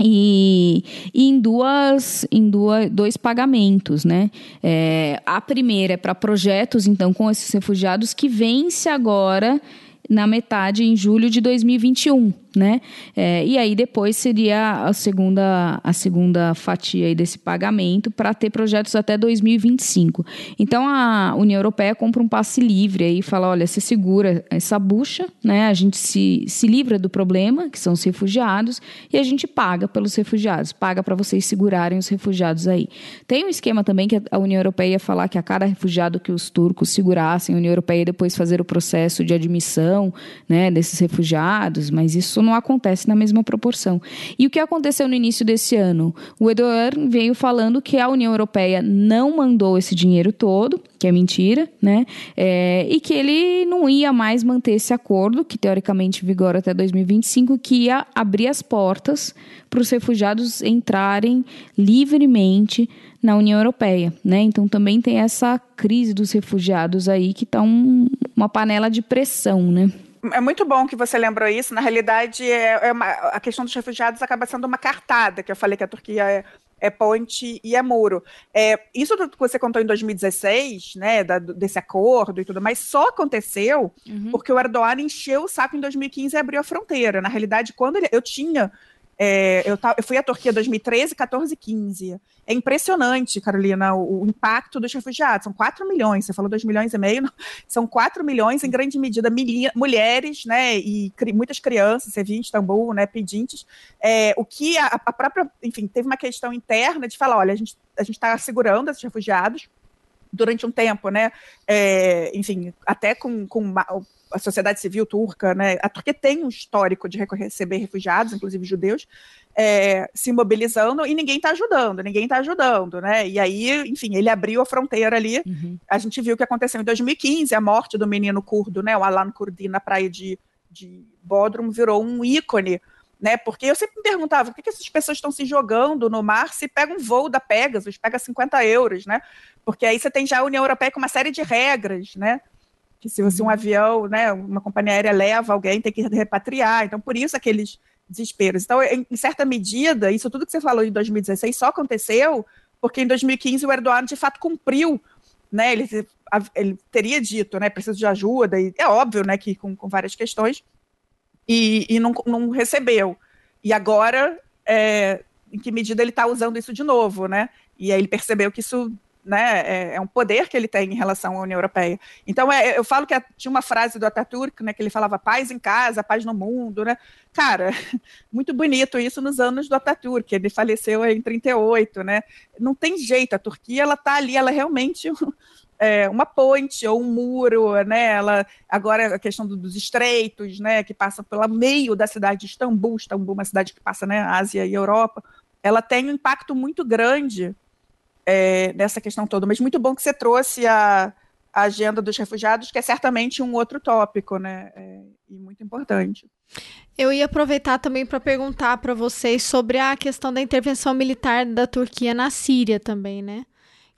e, e, em duas em duas, dois pagamentos, né? É, a primeira é para projetos, então, com esses refugiados que vence agora na metade em julho de 2021 né? É, e aí depois seria a segunda, a segunda fatia desse pagamento para ter projetos até 2025. Então a União Europeia compra um passe livre aí e fala, olha, você segura essa bucha, né? A gente se, se livra do problema, que são os refugiados, e a gente paga pelos refugiados, paga para vocês segurarem os refugiados aí. Tem um esquema também que a União Europeia ia falar que a cada refugiado que os turcos segurassem, a União Europeia ia depois fazer o processo de admissão, né, desses refugiados, mas isso não acontece na mesma proporção. E o que aconteceu no início desse ano? O Eduard veio falando que a União Europeia não mandou esse dinheiro todo, que é mentira, né? É, e que ele não ia mais manter esse acordo, que teoricamente vigora até 2025, que ia abrir as portas para os refugiados entrarem livremente na União Europeia, né? Então também tem essa crise dos refugiados aí que está um, uma panela de pressão, né? É muito bom que você lembrou isso. Na realidade, é, é uma, a questão dos refugiados acaba sendo uma cartada, que eu falei que a Turquia é, é ponte e é muro. É, isso que você contou em 2016, né, da, desse acordo e tudo mais, só aconteceu uhum. porque o Erdogan encheu o saco em 2015 e abriu a fronteira. Na realidade, quando ele, eu tinha é, eu, eu, fui à Turquia 2013, 14 e 15. É impressionante, Carolina, o, o, impacto dos refugiados. São 4 milhões, você falou 2 milhões e meio, não, são 4 milhões, em grande medida, mulheres, né, e cri, muitas crianças, você viu em Istambul, né, pedintes. É, o que a, a, própria, enfim, teve uma questão interna de falar, olha, a gente a está segurando esses refugiados, durante um tempo, né? É, enfim, até com, com a sociedade civil turca, né? A Turquia tem um histórico de receber refugiados, inclusive judeus, é, se mobilizando e ninguém está ajudando, ninguém está ajudando, né? E aí, enfim, ele abriu a fronteira ali. Uhum. A gente viu o que aconteceu em 2015, a morte do menino curdo, né? O Alan Kurdi na praia de, de Bodrum virou um ícone né? Porque eu sempre me perguntava por que, essas pessoas estão se jogando no mar se pega um voo da Pegasus, pega 50 euros, né? Porque aí você tem já a União Europeia com uma série de regras, né? Que se você um uhum. avião, né, uma companhia aérea leva alguém, tem que repatriar. Então, por isso aqueles desesperos. Então, em certa medida, isso tudo que você falou em 2016 só aconteceu porque em 2015 o Erdogan de fato cumpriu, né? Ele, ele teria dito, né? Preciso de ajuda, e é óbvio, né, que com, com várias questões, e, e não, não, recebeu. E agora, é, em que medida ele está usando isso de novo, né? E aí ele percebeu que isso né, é, é, um poder que ele tem em relação à União Europeia. Então, é, eu falo que tinha uma frase do Ataturk, né, que ele falava paz em casa, paz no mundo, né? Cara, muito bonito isso nos anos do Ataturk, ele faleceu em 38, né? Não tem jeito, a Turquia, ela tá ali, ela é realmente é, uma ponte ou um muro, né? Ela, agora a questão do, dos estreitos, né? Que passa pelo meio da cidade de Istambul, Istambul, uma cidade que passa, né? Ásia e Europa. Ela tem um impacto muito grande é, nessa questão toda. Mas muito bom que você trouxe a, a agenda dos refugiados, que é certamente um outro tópico, né? É, e muito importante. Eu ia aproveitar também para perguntar para vocês sobre a questão da intervenção militar da Turquia na Síria também, né?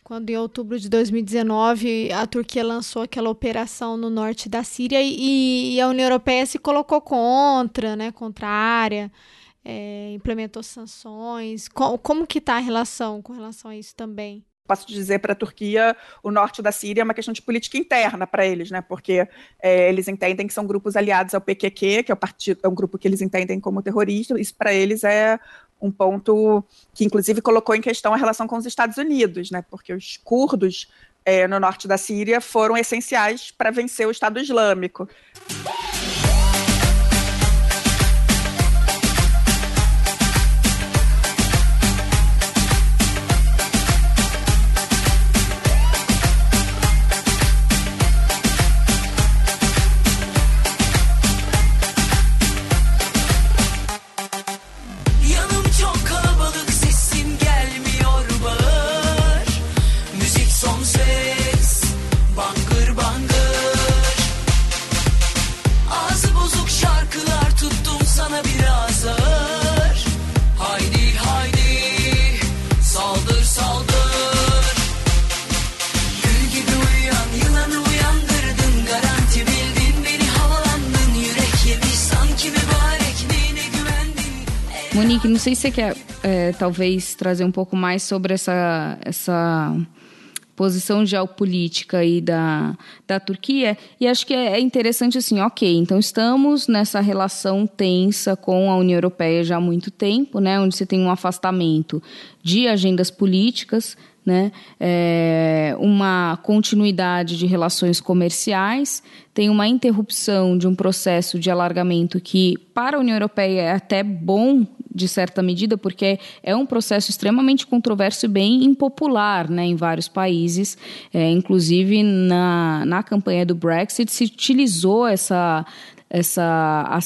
quando em outubro de 2019 a Turquia lançou aquela operação no norte da Síria e, e a União Europeia se colocou contra, né, contrária, é, implementou sanções. Com, como que está a relação com relação a isso também? posso dizer para a Turquia, o norte da Síria é uma questão de política interna para eles, né? Porque é, eles entendem que são grupos aliados ao PQQ, que é o partido, é um grupo que eles entendem como terrorista. Isso para eles é um ponto que, inclusive, colocou em questão a relação com os Estados Unidos, né? Porque os curdos é, no norte da Síria foram essenciais para vencer o Estado Islâmico. Sei se você quer é, talvez trazer um pouco mais sobre essa, essa posição geopolítica aí da, da Turquia. E acho que é, é interessante assim, ok, então estamos nessa relação tensa com a União Europeia já há muito tempo, né, onde você tem um afastamento de agendas políticas, né? É uma continuidade de relações comerciais, tem uma interrupção de um processo de alargamento que, para a União Europeia, é até bom de certa medida, porque é um processo extremamente controverso e bem impopular né, em vários países. É, inclusive, na, na campanha do Brexit, se utilizou essa essa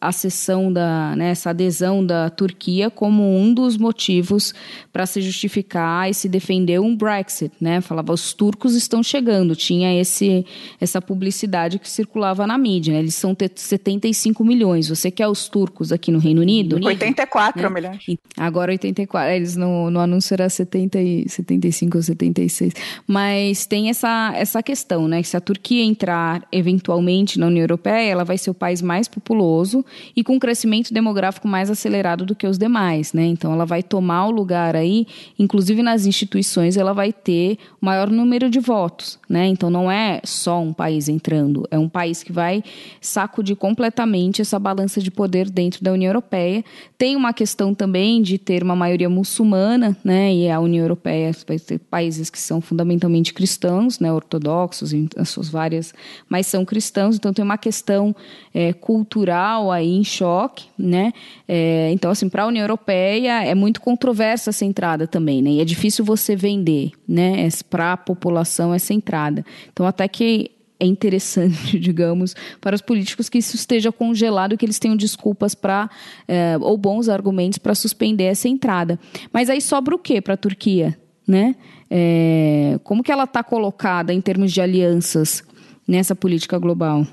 acessão da, né, essa adesão da Turquia como um dos motivos para se justificar e se defender um Brexit, né? Falava os turcos estão chegando, tinha esse essa publicidade que circulava na mídia, né? Eles são 75 milhões. Você quer os turcos aqui no Reino Unido? 84 né? milhões. Agora 84. Eles no, no anúncio era 70 e 75 ou 76. Mas tem essa essa questão, né? Que se a Turquia entrar eventualmente na União Europeia, ela vai ser o país mais populoso e com um crescimento demográfico mais acelerado do que os demais, né? Então ela vai tomar o lugar aí, inclusive nas instituições, ela vai ter o maior número de votos, né? Então não é só um país entrando, é um país que vai sacudir completamente essa balança de poder dentro da União Europeia. Tem uma questão também de ter uma maioria muçulmana, né? E a União Europeia vai ter países que são fundamentalmente cristãos, né? Ortodoxos em as suas várias, mas são cristãos, então tem uma questão é, cultural aí em choque, né? É, então, assim, para a União Europeia é muito controversa essa entrada também, né? E é difícil você vender, né? Para a população essa entrada. Então, até que é interessante, digamos, para os políticos que isso esteja congelado que eles tenham desculpas para é, ou bons argumentos para suspender essa entrada. Mas aí sobra o que para a Turquia, né? É, como que ela está colocada em termos de alianças nessa política global?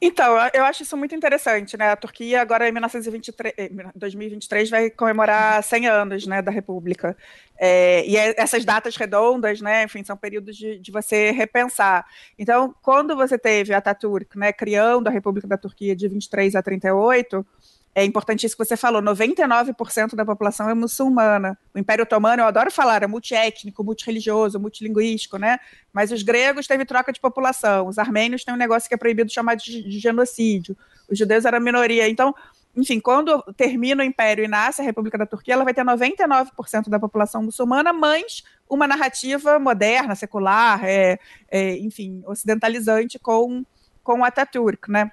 Então, eu acho isso muito interessante, né? A Turquia agora em 1923, 2023 vai comemorar 100 anos, né, da República. É, e é, essas datas redondas, né, enfim, são períodos de, de, você repensar. Então, quando você teve a Ataturk, né, criando a República da Turquia de 23 a 38, é importante isso que você falou, 99% da população é muçulmana. O Império Otomano, eu adoro falar, é multiétnico, multireligioso, multilinguístico, né? Mas os gregos teve troca de população, os armênios têm um negócio que é proibido chamar de, de genocídio, os judeus eram minoria. Então, enfim, quando termina o Império e nasce a República da Turquia, ela vai ter 99% da população muçulmana, mas uma narrativa moderna, secular, é, é, enfim, ocidentalizante com, com Ataturk, né?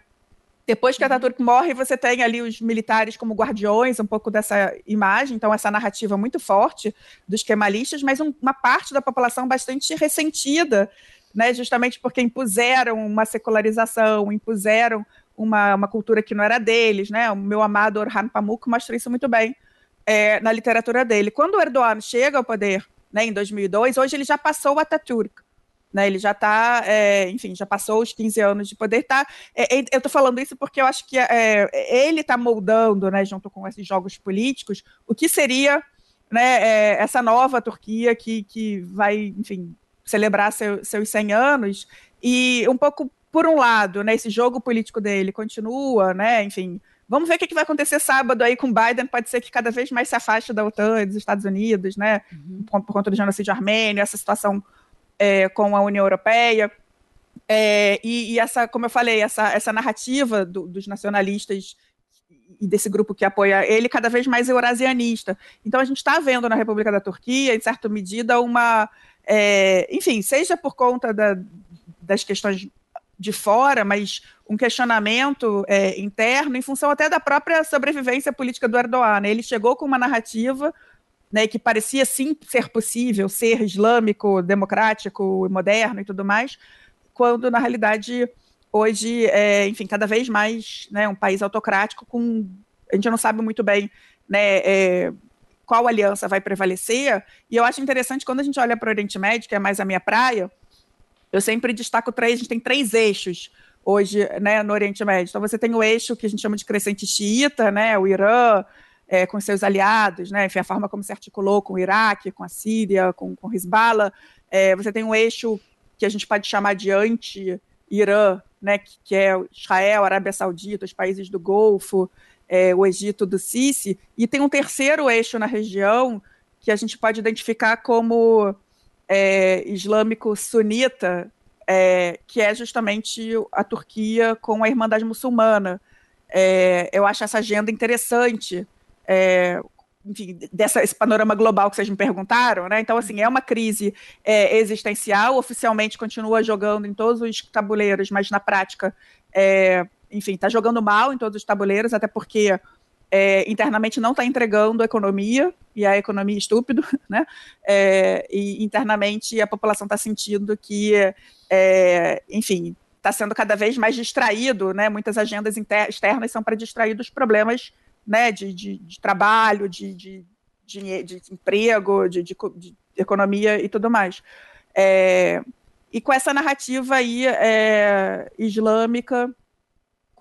Depois que Ataturk morre, você tem ali os militares como guardiões, um pouco dessa imagem, então essa narrativa muito forte dos kemalistas, mas um, uma parte da população bastante ressentida, né, justamente porque impuseram uma secularização, impuseram uma, uma cultura que não era deles, né? O meu amado Orhan Pamuk mostra isso muito bem é, na literatura dele. Quando o Erdogan chega ao poder, né, em 2002, hoje ele já passou o Ataturk, né, ele já está, é, enfim, já passou os 15 anos de poder. Tá, é, é eu estou falando isso porque eu acho que é, ele está moldando, né, junto com esses jogos políticos, o que seria né, é, essa nova Turquia que, que vai, enfim, celebrar seu, seus 100 anos. E um pouco, por um lado, né, esse jogo político dele continua, né, enfim. Vamos ver o que vai acontecer sábado aí com Biden. Pode ser que cada vez mais se afaste da OTAN e dos Estados Unidos, né? Uhum. Por, por conta do genocídio armênio, essa situação é, com a União Europeia. É, e, e, essa, como eu falei, essa, essa narrativa do, dos nacionalistas e desse grupo que apoia ele cada vez mais eurasianista. Então a gente está vendo na República da Turquia, em certa medida, uma. É, enfim, seja por conta da, das questões de fora, mas um questionamento é, interno em função até da própria sobrevivência política do Erdogan. Né? Ele chegou com uma narrativa né, que parecia sim ser possível ser islâmico, democrático, moderno e tudo mais, quando na realidade hoje é, enfim, cada vez mais, né, um país autocrático com a gente não sabe muito bem, né, é, qual aliança vai prevalecer. E eu acho interessante quando a gente olha para o Oriente Médio, que é mais a minha praia, eu sempre destaco três, a gente tem três eixos hoje, né, no Oriente Médio. Então você tem o eixo que a gente chama de crescente xiita, né, o Irã, é, com seus aliados, né? Enfim, a forma como se articulou com o Iraque, com a Síria, com, com Hezbollah. É, você tem um eixo que a gente pode chamar de anti-Irã, né? Que, que, é Israel, Arábia Saudita, os países do Golfo. é, o Egito do Sisi, e tem um terceiro eixo na região que a gente pode identificar como é, islâmico sunita, é, que é justamente a Turquia com a Irmandade Muçulmana. É, eu acho essa agenda interessante, é, enfim, dessa, esse panorama global que vocês me perguntaram, né? Então, assim, é uma crise é, existencial, oficialmente continua jogando em todos os tabuleiros, mas na prática é, enfim, está jogando mal em todos os tabuleiros, até porque é, internamente não está entregando a economia, e a economia é estúpido, né? É, e internamente a população está sentindo que, é, enfim, está sendo cada vez mais distraído, né? Muitas agendas externas são para distrair dos problemas né, de, de, de trabalho, de, de, de, de emprego, de, de, economia e tudo mais. É, e com essa narrativa aí é, islâmica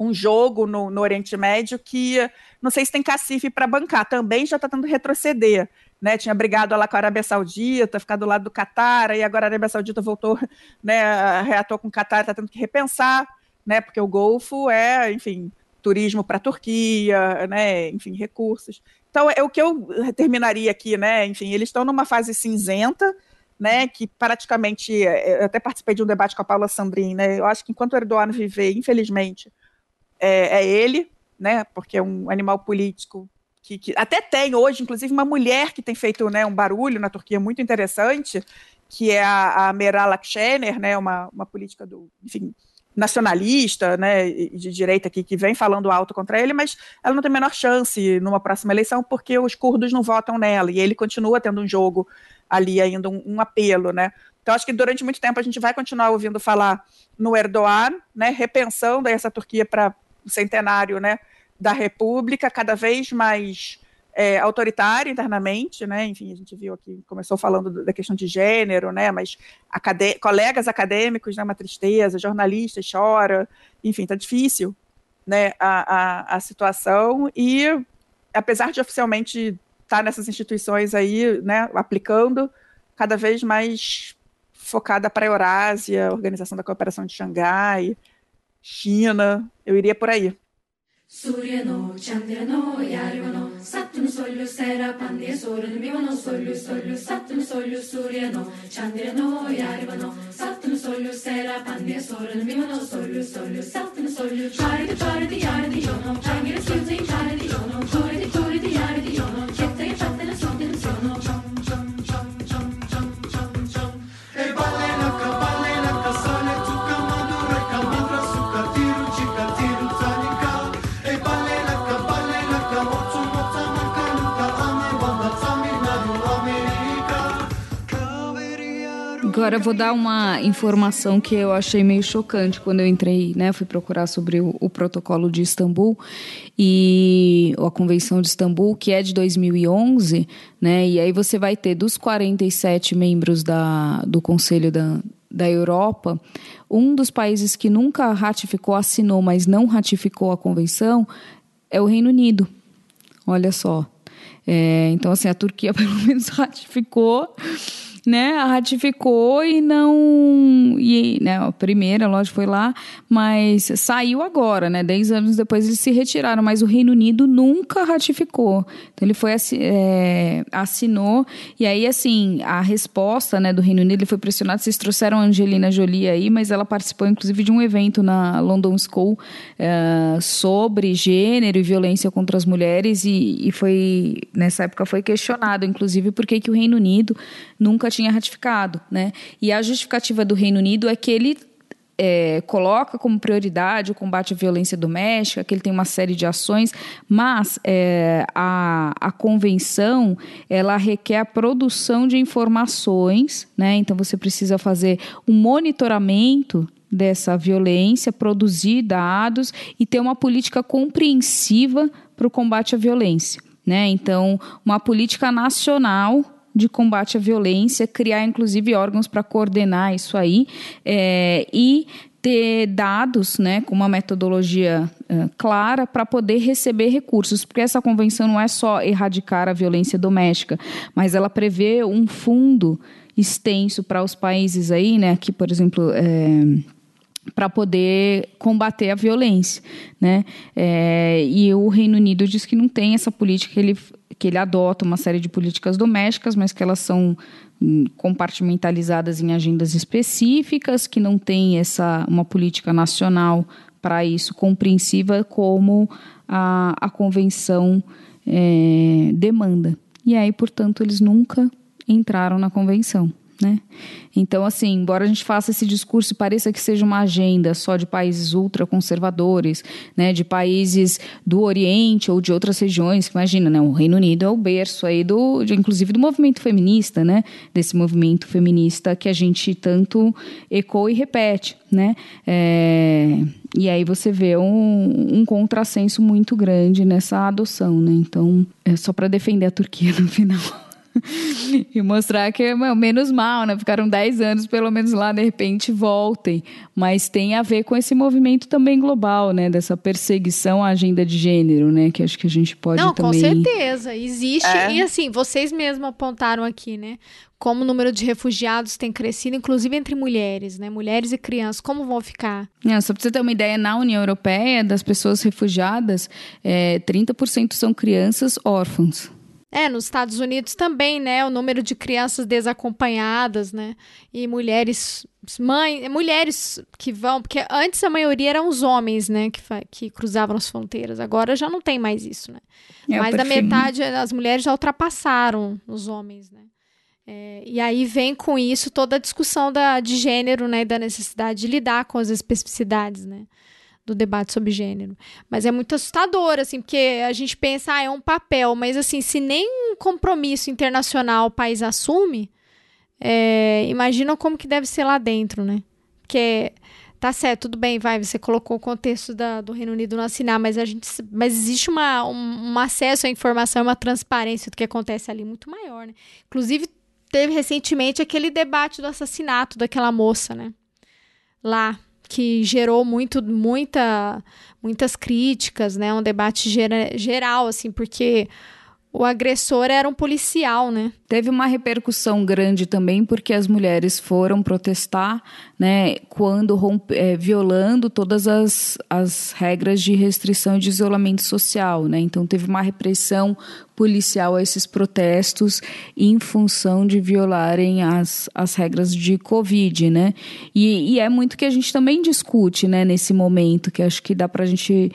um jogo no, no Oriente Médio que não sei se tem cacife para bancar, também já está tentando retroceder. Né, tinha brigado lá com a Arábia Saudita, ficado do lado do Catar, e agora a Arábia Saudita voltou, né, reatou com o Catar, está tendo que repensar, né, porque o Golfo é, enfim, turismo para a Turquia, né, enfim, recursos. Então, é o que eu terminaria aqui, né, enfim, eles estão numa fase cinzenta, né, que praticamente, eu até participei de um debate com a Paula Sandrin, né, eu acho que enquanto o Erdogan viver, infelizmente, é, é ele, né? Porque é um animal político que, que, até tem hoje, inclusive, uma mulher que tem feito né, um barulho na Turquia muito interessante, que é a, a Meral Akşener, né? Uma, uma política do, enfim, nacionalista, né, de direita aqui, que vem falando alto contra ele, mas ela não tem a menor chance numa próxima eleição porque os curdos não votam nela e ele continua tendo um jogo ali ainda um, um apelo, né? Então acho que durante muito tempo a gente vai continuar ouvindo falar no Erdogan, né, repensando essa Turquia para o centenário né, da República, cada vez mais é, autoritária internamente, né? Enfim, a gente viu aqui, começou falando da questão de gênero, né? Mas acadê colegas acadêmicos, né? Uma tristeza, jornalistas chora, enfim, tá difícil, né? A, a, a situação e apesar de oficialmente estar tá nessas instituições aí, né? Aplicando cada vez mais focada para a Eurásia, Organização da Cooperação de Xangai, China, eu iria por aí. Suryano, Chandrano, Yarvano, Sattum Sollu, Sera Pandya, Sorun Bivano, Sollu, Sollu, Sattum Sollu, Suryano, Chandrano, Yarvano, Sattum Sollu, Sera Pandya, Sorun Bivano, Sollu, Sollu, Sattum Sollu, Charidi, Charidi, Yaridi, Yono, Changira, Suzi, Charidi, Yono, Choridi, Choridi, Yaridi, Yono, Kettaya, Chattana, Sondin, Sono, Agora vou dar uma informação que eu achei meio chocante quando eu entrei, né? Fui procurar sobre o, o protocolo de Istambul e a Convenção de Istambul, que é de 2011, né? E aí você vai ter dos 47 membros da, do Conselho da, da Europa, um dos países que nunca ratificou, assinou, mas não ratificou a convenção é o Reino Unido. Olha só. É, então, assim, a Turquia pelo menos ratificou né, ratificou e não. E, né, a primeira, lógico, foi lá, mas saiu agora, né? Dez anos depois eles se retiraram, mas o Reino Unido nunca ratificou. Então ele foi é, assinou, e aí, assim, a resposta né, do Reino Unido ele foi pressionado. Vocês trouxeram a Angelina Jolie aí, mas ela participou, inclusive, de um evento na London School é, sobre gênero e violência contra as mulheres, e, e foi, nessa época, foi questionado, inclusive, por que, que o Reino Unido nunca tinha ratificado, né? E a justificativa do Reino Unido é que ele é, coloca como prioridade o combate à violência doméstica, que ele tem uma série de ações, mas é, a, a convenção ela requer a produção de informações, né? Então você precisa fazer um monitoramento dessa violência, produzir dados e ter uma política compreensiva para o combate à violência. Né? Então, uma política nacional de combate à violência, criar inclusive órgãos para coordenar isso aí é, e ter dados, né, com uma metodologia uh, clara para poder receber recursos, porque essa convenção não é só erradicar a violência doméstica, mas ela prevê um fundo extenso para os países aí, né, aqui por exemplo é, para poder combater a violência, né? É, e o Reino Unido diz que não tem essa política, que ele, que ele adota uma série de políticas domésticas, mas que elas são hum, compartimentalizadas em agendas específicas, que não tem essa uma política nacional para isso compreensiva como a, a convenção é, demanda. E aí, portanto, eles nunca entraram na convenção. Né? Então, assim, embora a gente faça esse discurso e pareça que seja uma agenda só de países ultraconservadores, né, de países do Oriente ou de outras regiões, imagina, né, o Reino Unido é o berço aí do, de, inclusive do movimento feminista, né, desse movimento feminista que a gente tanto ecoa e repete, né, é, e aí você vê um, um contrassenso muito grande nessa adoção, né, então é só para defender a Turquia no final. e mostrar que é menos mal, né? Ficaram 10 anos, pelo menos lá, de repente voltem. Mas tem a ver com esse movimento também global, né? Dessa perseguição à agenda de gênero, né? Que acho que a gente pode Não, também... com certeza, existe. É. E assim, vocês mesmos apontaram aqui, né? Como o número de refugiados tem crescido, inclusive entre mulheres, né? Mulheres e crianças, como vão ficar? É, só para você ter uma ideia, na União Europeia, das pessoas refugiadas, é, 30% são crianças órfãs. É, nos Estados Unidos também, né? O número de crianças desacompanhadas, né? E mulheres, mãe, mulheres que vão, porque antes a maioria eram os homens, né? Que, que cruzavam as fronteiras. Agora já não tem mais isso, né? É, mais da metade as mulheres já ultrapassaram os homens, né? É, e aí vem com isso toda a discussão da, de gênero, né? Da necessidade de lidar com as especificidades, né? Do debate sobre gênero. Mas é muito assustador, assim, porque a gente pensa, ah, é um papel, mas assim, se nem um compromisso internacional o país assume, é, imagina como que deve ser lá dentro, né? Porque tá certo, tudo bem, vai, você colocou o contexto da, do Reino Unido não assinar, mas a gente, mas existe uma, um, um acesso à informação, uma transparência do que acontece ali muito maior, né? Inclusive teve recentemente aquele debate do assassinato daquela moça, né? Lá que gerou muito, muita, muitas críticas, né? Um debate gera, geral, assim, porque o agressor era um policial, né? Teve uma repercussão grande também porque as mulheres foram protestar, né, quando rompe, é, violando todas as, as regras de restrição e de isolamento social, né? Então teve uma repressão policial a esses protestos em função de violarem as, as regras de Covid, né? E, e é muito que a gente também discute, né, nesse momento, que acho que dá para a gente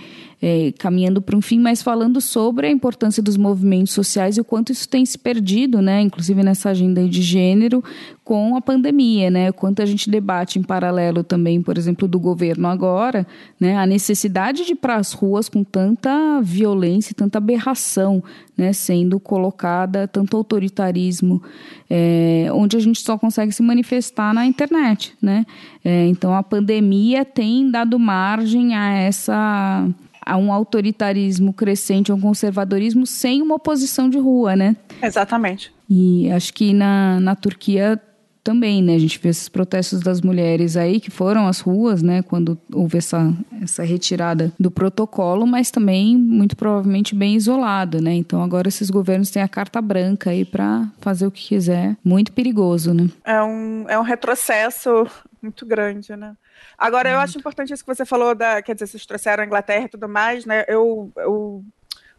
é, caminhando para um fim, mas falando sobre a importância dos movimentos sociais e o quanto isso tem se perdido, né? Inclusive nessa agenda de gênero, com a pandemia, né? Quanto a gente debate em paralelo também, por exemplo, do governo agora, né? A necessidade de ir para as ruas com tanta violência, tanta aberração, né? Sendo colocada, tanto autoritarismo, é, onde a gente só consegue se manifestar na internet, né? É, então a pandemia tem dado margem a essa a um autoritarismo crescente, a um conservadorismo sem uma oposição de rua, né? Exatamente. E acho que na, na Turquia também, né? A gente vê esses protestos das mulheres aí que foram às ruas, né? Quando houve essa, essa retirada do protocolo, mas também muito provavelmente bem isolado, né? Então agora esses governos têm a carta branca aí para fazer o que quiser. Muito perigoso, né? É um, é um retrocesso muito grande, né? Agora, eu acho importante isso que você falou, da, quer dizer, vocês trouxeram a Inglaterra e tudo mais, né? Eu, eu,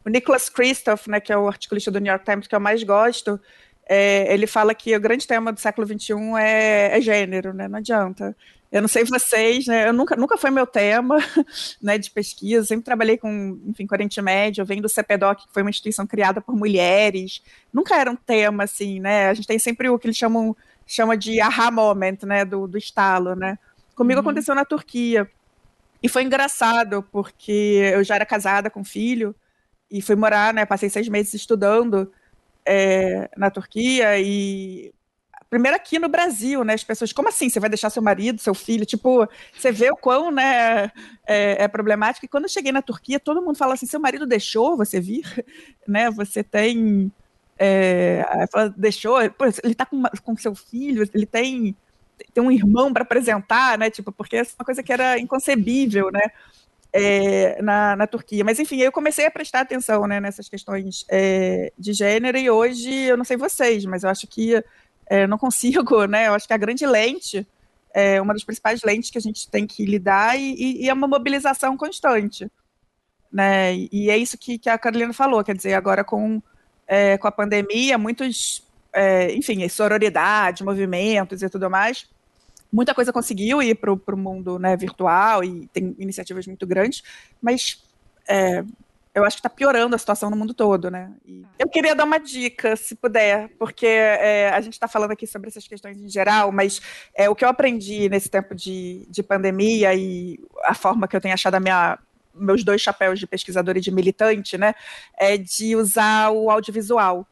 o Nicholas Christoph, né, que é o articulista do New York Times que eu mais gosto, é, ele fala que o grande tema do século XXI é, é, gênero, né? Não adianta. Eu não sei vocês, né? Eu nunca, nunca foi meu tema né, de pesquisa, sempre trabalhei com, enfim, com Oriente Médio, eu venho do CPDOC, que foi uma instituição criada por mulheres, nunca era um tema, assim, né? A gente tem sempre o que eles chamam chama de aha moment, né? Do, do estalo, né? Comigo uhum. aconteceu na Turquia. E foi engraçado, porque eu já era casada com filho, e fui morar, né? Passei seis meses estudando é, na Turquia e primeiro aqui no Brasil, né? As pessoas, como assim? Você vai deixar seu marido, seu filho? Tipo, você vê o quão, né, é, é, problemático. E quando eu cheguei na Turquia, todo mundo fala assim: seu marido deixou você vir, né? Você tem. É, fala, deixou, ele tá com, com seu filho, ele tem, tem um irmão para apresentar, né? Tipo, porque é uma coisa que era inconcebível, né? É, na, na Turquia. Mas, enfim, eu comecei a prestar atenção né, nessas questões é, de gênero e hoje, eu não sei vocês, mas eu acho que é, não consigo, né? Eu acho que a grande lente é uma das principais lentes que a gente tem que lidar e, e é uma mobilização constante. Né? E é isso que, que a Carolina falou, quer dizer, agora com, é, com a pandemia, muitos, é, enfim, sororidade, movimentos e tudo mais, muita coisa conseguiu ir para o mundo né, virtual e tem iniciativas muito grandes, mas é, eu acho que está piorando a situação no mundo todo, né? E eu queria dar uma dica, se puder, porque é, a gente está falando aqui sobre essas questões em geral, mas é, o que eu aprendi nesse tempo de, de pandemia e a forma que eu tenho achado a minha meus dois chapéus de pesquisador e de militante, né, é de usar o audiovisual.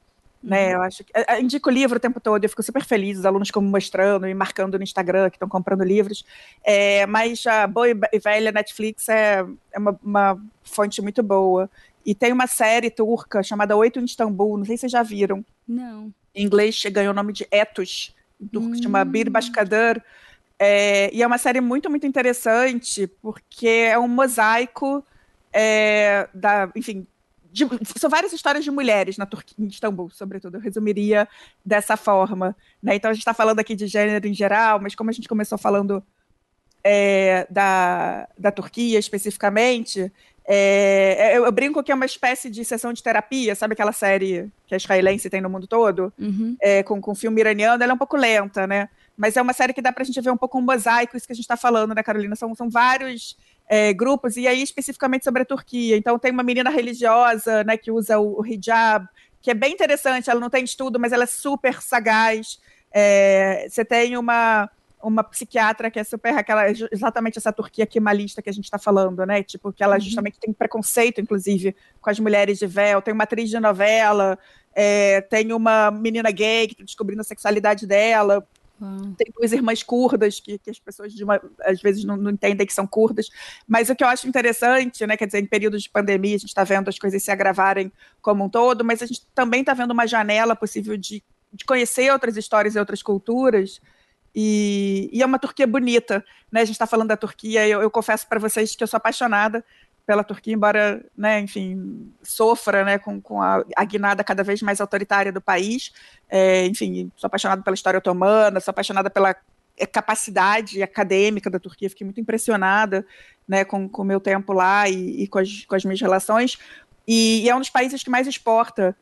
Né, uhum. eu acho que eu é, é, indico livro o tempo todo, eu fico super feliz, os alunos como mostrando e marcando no Instagram que estão comprando livros. É, mas a boa e velha Netflix é, é uma, uma, fonte muito boa. E tem uma série turca chamada Oito em Istambul, não sei se vocês já viram. Não. Em inglês ganhou o nome de Etos, turco hum. chama Bir Başkadır. É, e é uma série muito, muito interessante, porque é um mosaico é, da, enfim, de, são várias histórias de mulheres na Turquia, em Istambul, sobretudo. Eu resumiria dessa forma. Né? Então, a gente está falando aqui de gênero em geral, mas como a gente começou falando é, da, da Turquia especificamente, é, eu, eu, brinco que é uma espécie de sessão de terapia, sabe aquela série que a israelense tem no mundo todo? Uhum. É, com, com filme iraniano, ela é um pouco lenta, né? Mas é uma série que dá para a gente ver um pouco um mosaico, isso que a gente está falando, né, Carolina? São, são vários é, grupos, e aí especificamente sobre a Turquia. Então tem uma menina religiosa, né, que usa o, o hijab, que é bem interessante, ela não tem estudo, mas ela é super sagaz. É, você tem uma, uma psiquiatra que é super aquela exatamente essa Turquia quimalista que a gente está falando, né? Tipo, que ela uhum. justamente tem preconceito, inclusive, com as mulheres de véu, tem uma atriz de novela, é, tem uma menina gay que está descobrindo a sexualidade dela. Tem duas irmãs curdas, que, que as pessoas uma, às vezes não, não, entendem que são curdas. Mas o que eu acho interessante, né, quer dizer, em períodos de pandemia, a gente está vendo as coisas se agravarem como um todo, mas a gente também está vendo uma janela possível de, de conhecer outras histórias e outras culturas. E, e, é uma Turquia bonita, né? A gente está falando da Turquia, eu, eu confesso para vocês que eu sou apaixonada pela Turquia, embora, né, enfim, sofra né, com, com a, a guinada cada vez mais autoritária do país. É, enfim, sou apaixonada pela história otomana, sou apaixonada pela é, capacidade acadêmica da Turquia, fiquei muito impressionada né, com o meu tempo lá e, e com, as, com as minhas relações. E, e, é um dos países que mais exporta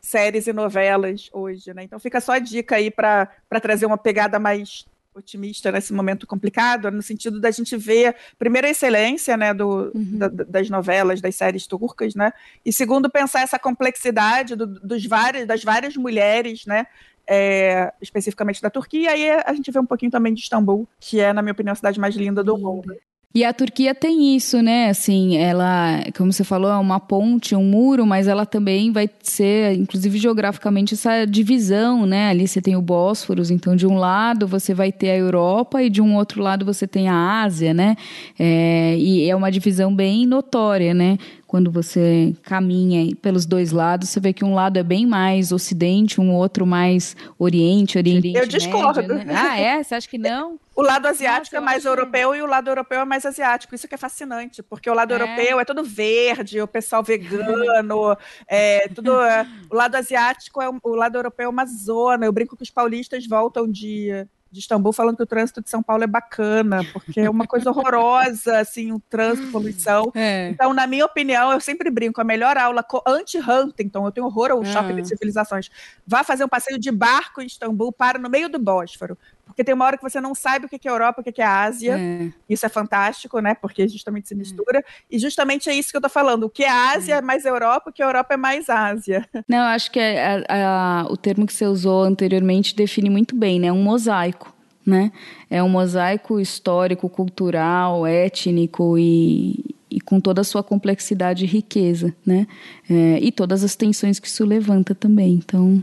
séries e novelas hoje, né? Então fica só a dica aí para trazer uma pegada mais otimista nesse momento complicado, no sentido da gente ver, primeiro, a excelência né, do, uhum. da, das novelas, das séries turcas, né? E segundo, pensar essa complexidade do, dos vários, das várias mulheres, né? É, especificamente da Turquia, e a gente vê um pouquinho também de Istambul, que é, na minha opinião, a cidade mais linda do mundo. E a Turquia tem isso, né? Assim, ela, como você falou, é uma ponte, um muro, mas ela também vai ser, inclusive geograficamente, essa divisão, né? Ali você tem o Bósforos, então de um lado você vai ter a Europa e de um outro lado você tem a Ásia, né? É, e é uma divisão bem notória, né? Quando você caminha pelos dois lados, você vê que um lado é bem mais ocidente, um outro mais oriente, oriente. Eu discordo. Né? Ah, é? Você acha que não? O lado asiático Nossa, é mais europeu que... e o lado europeu é mais asiático. Isso que é fascinante, porque o lado é. europeu é todo verde, o pessoal vegano, é tudo. É, o lado asiático é o lado europeu é uma zona. Eu brinco que os paulistas voltam de de Istambul falando que o trânsito de São Paulo é bacana, porque é uma coisa horrorosa, assim, o trânsito, poluição. É. Então, na minha opinião, eu sempre brinco, a melhor aula anti-Huntington, eu tenho horror ao shopping ah. de civilizações, vá fazer um passeio de barco em Istambul, para no meio do Bósforo, porque tem uma hora que você não sabe o que é Europa, o que é Ásia. É. Isso é fantástico, né? Porque justamente se é. mistura. É. E justamente é isso que eu tô falando. O que é Ásia é mais Europa, o que é Europa é mais Ásia. Não, acho que é, a, a, o termo que você usou anteriormente define muito bem, né? Um mosaico. Né? É um mosaico histórico, cultural, étnico e, e com toda a sua complexidade e riqueza, né? É, e todas as tensões que isso levanta também. Então,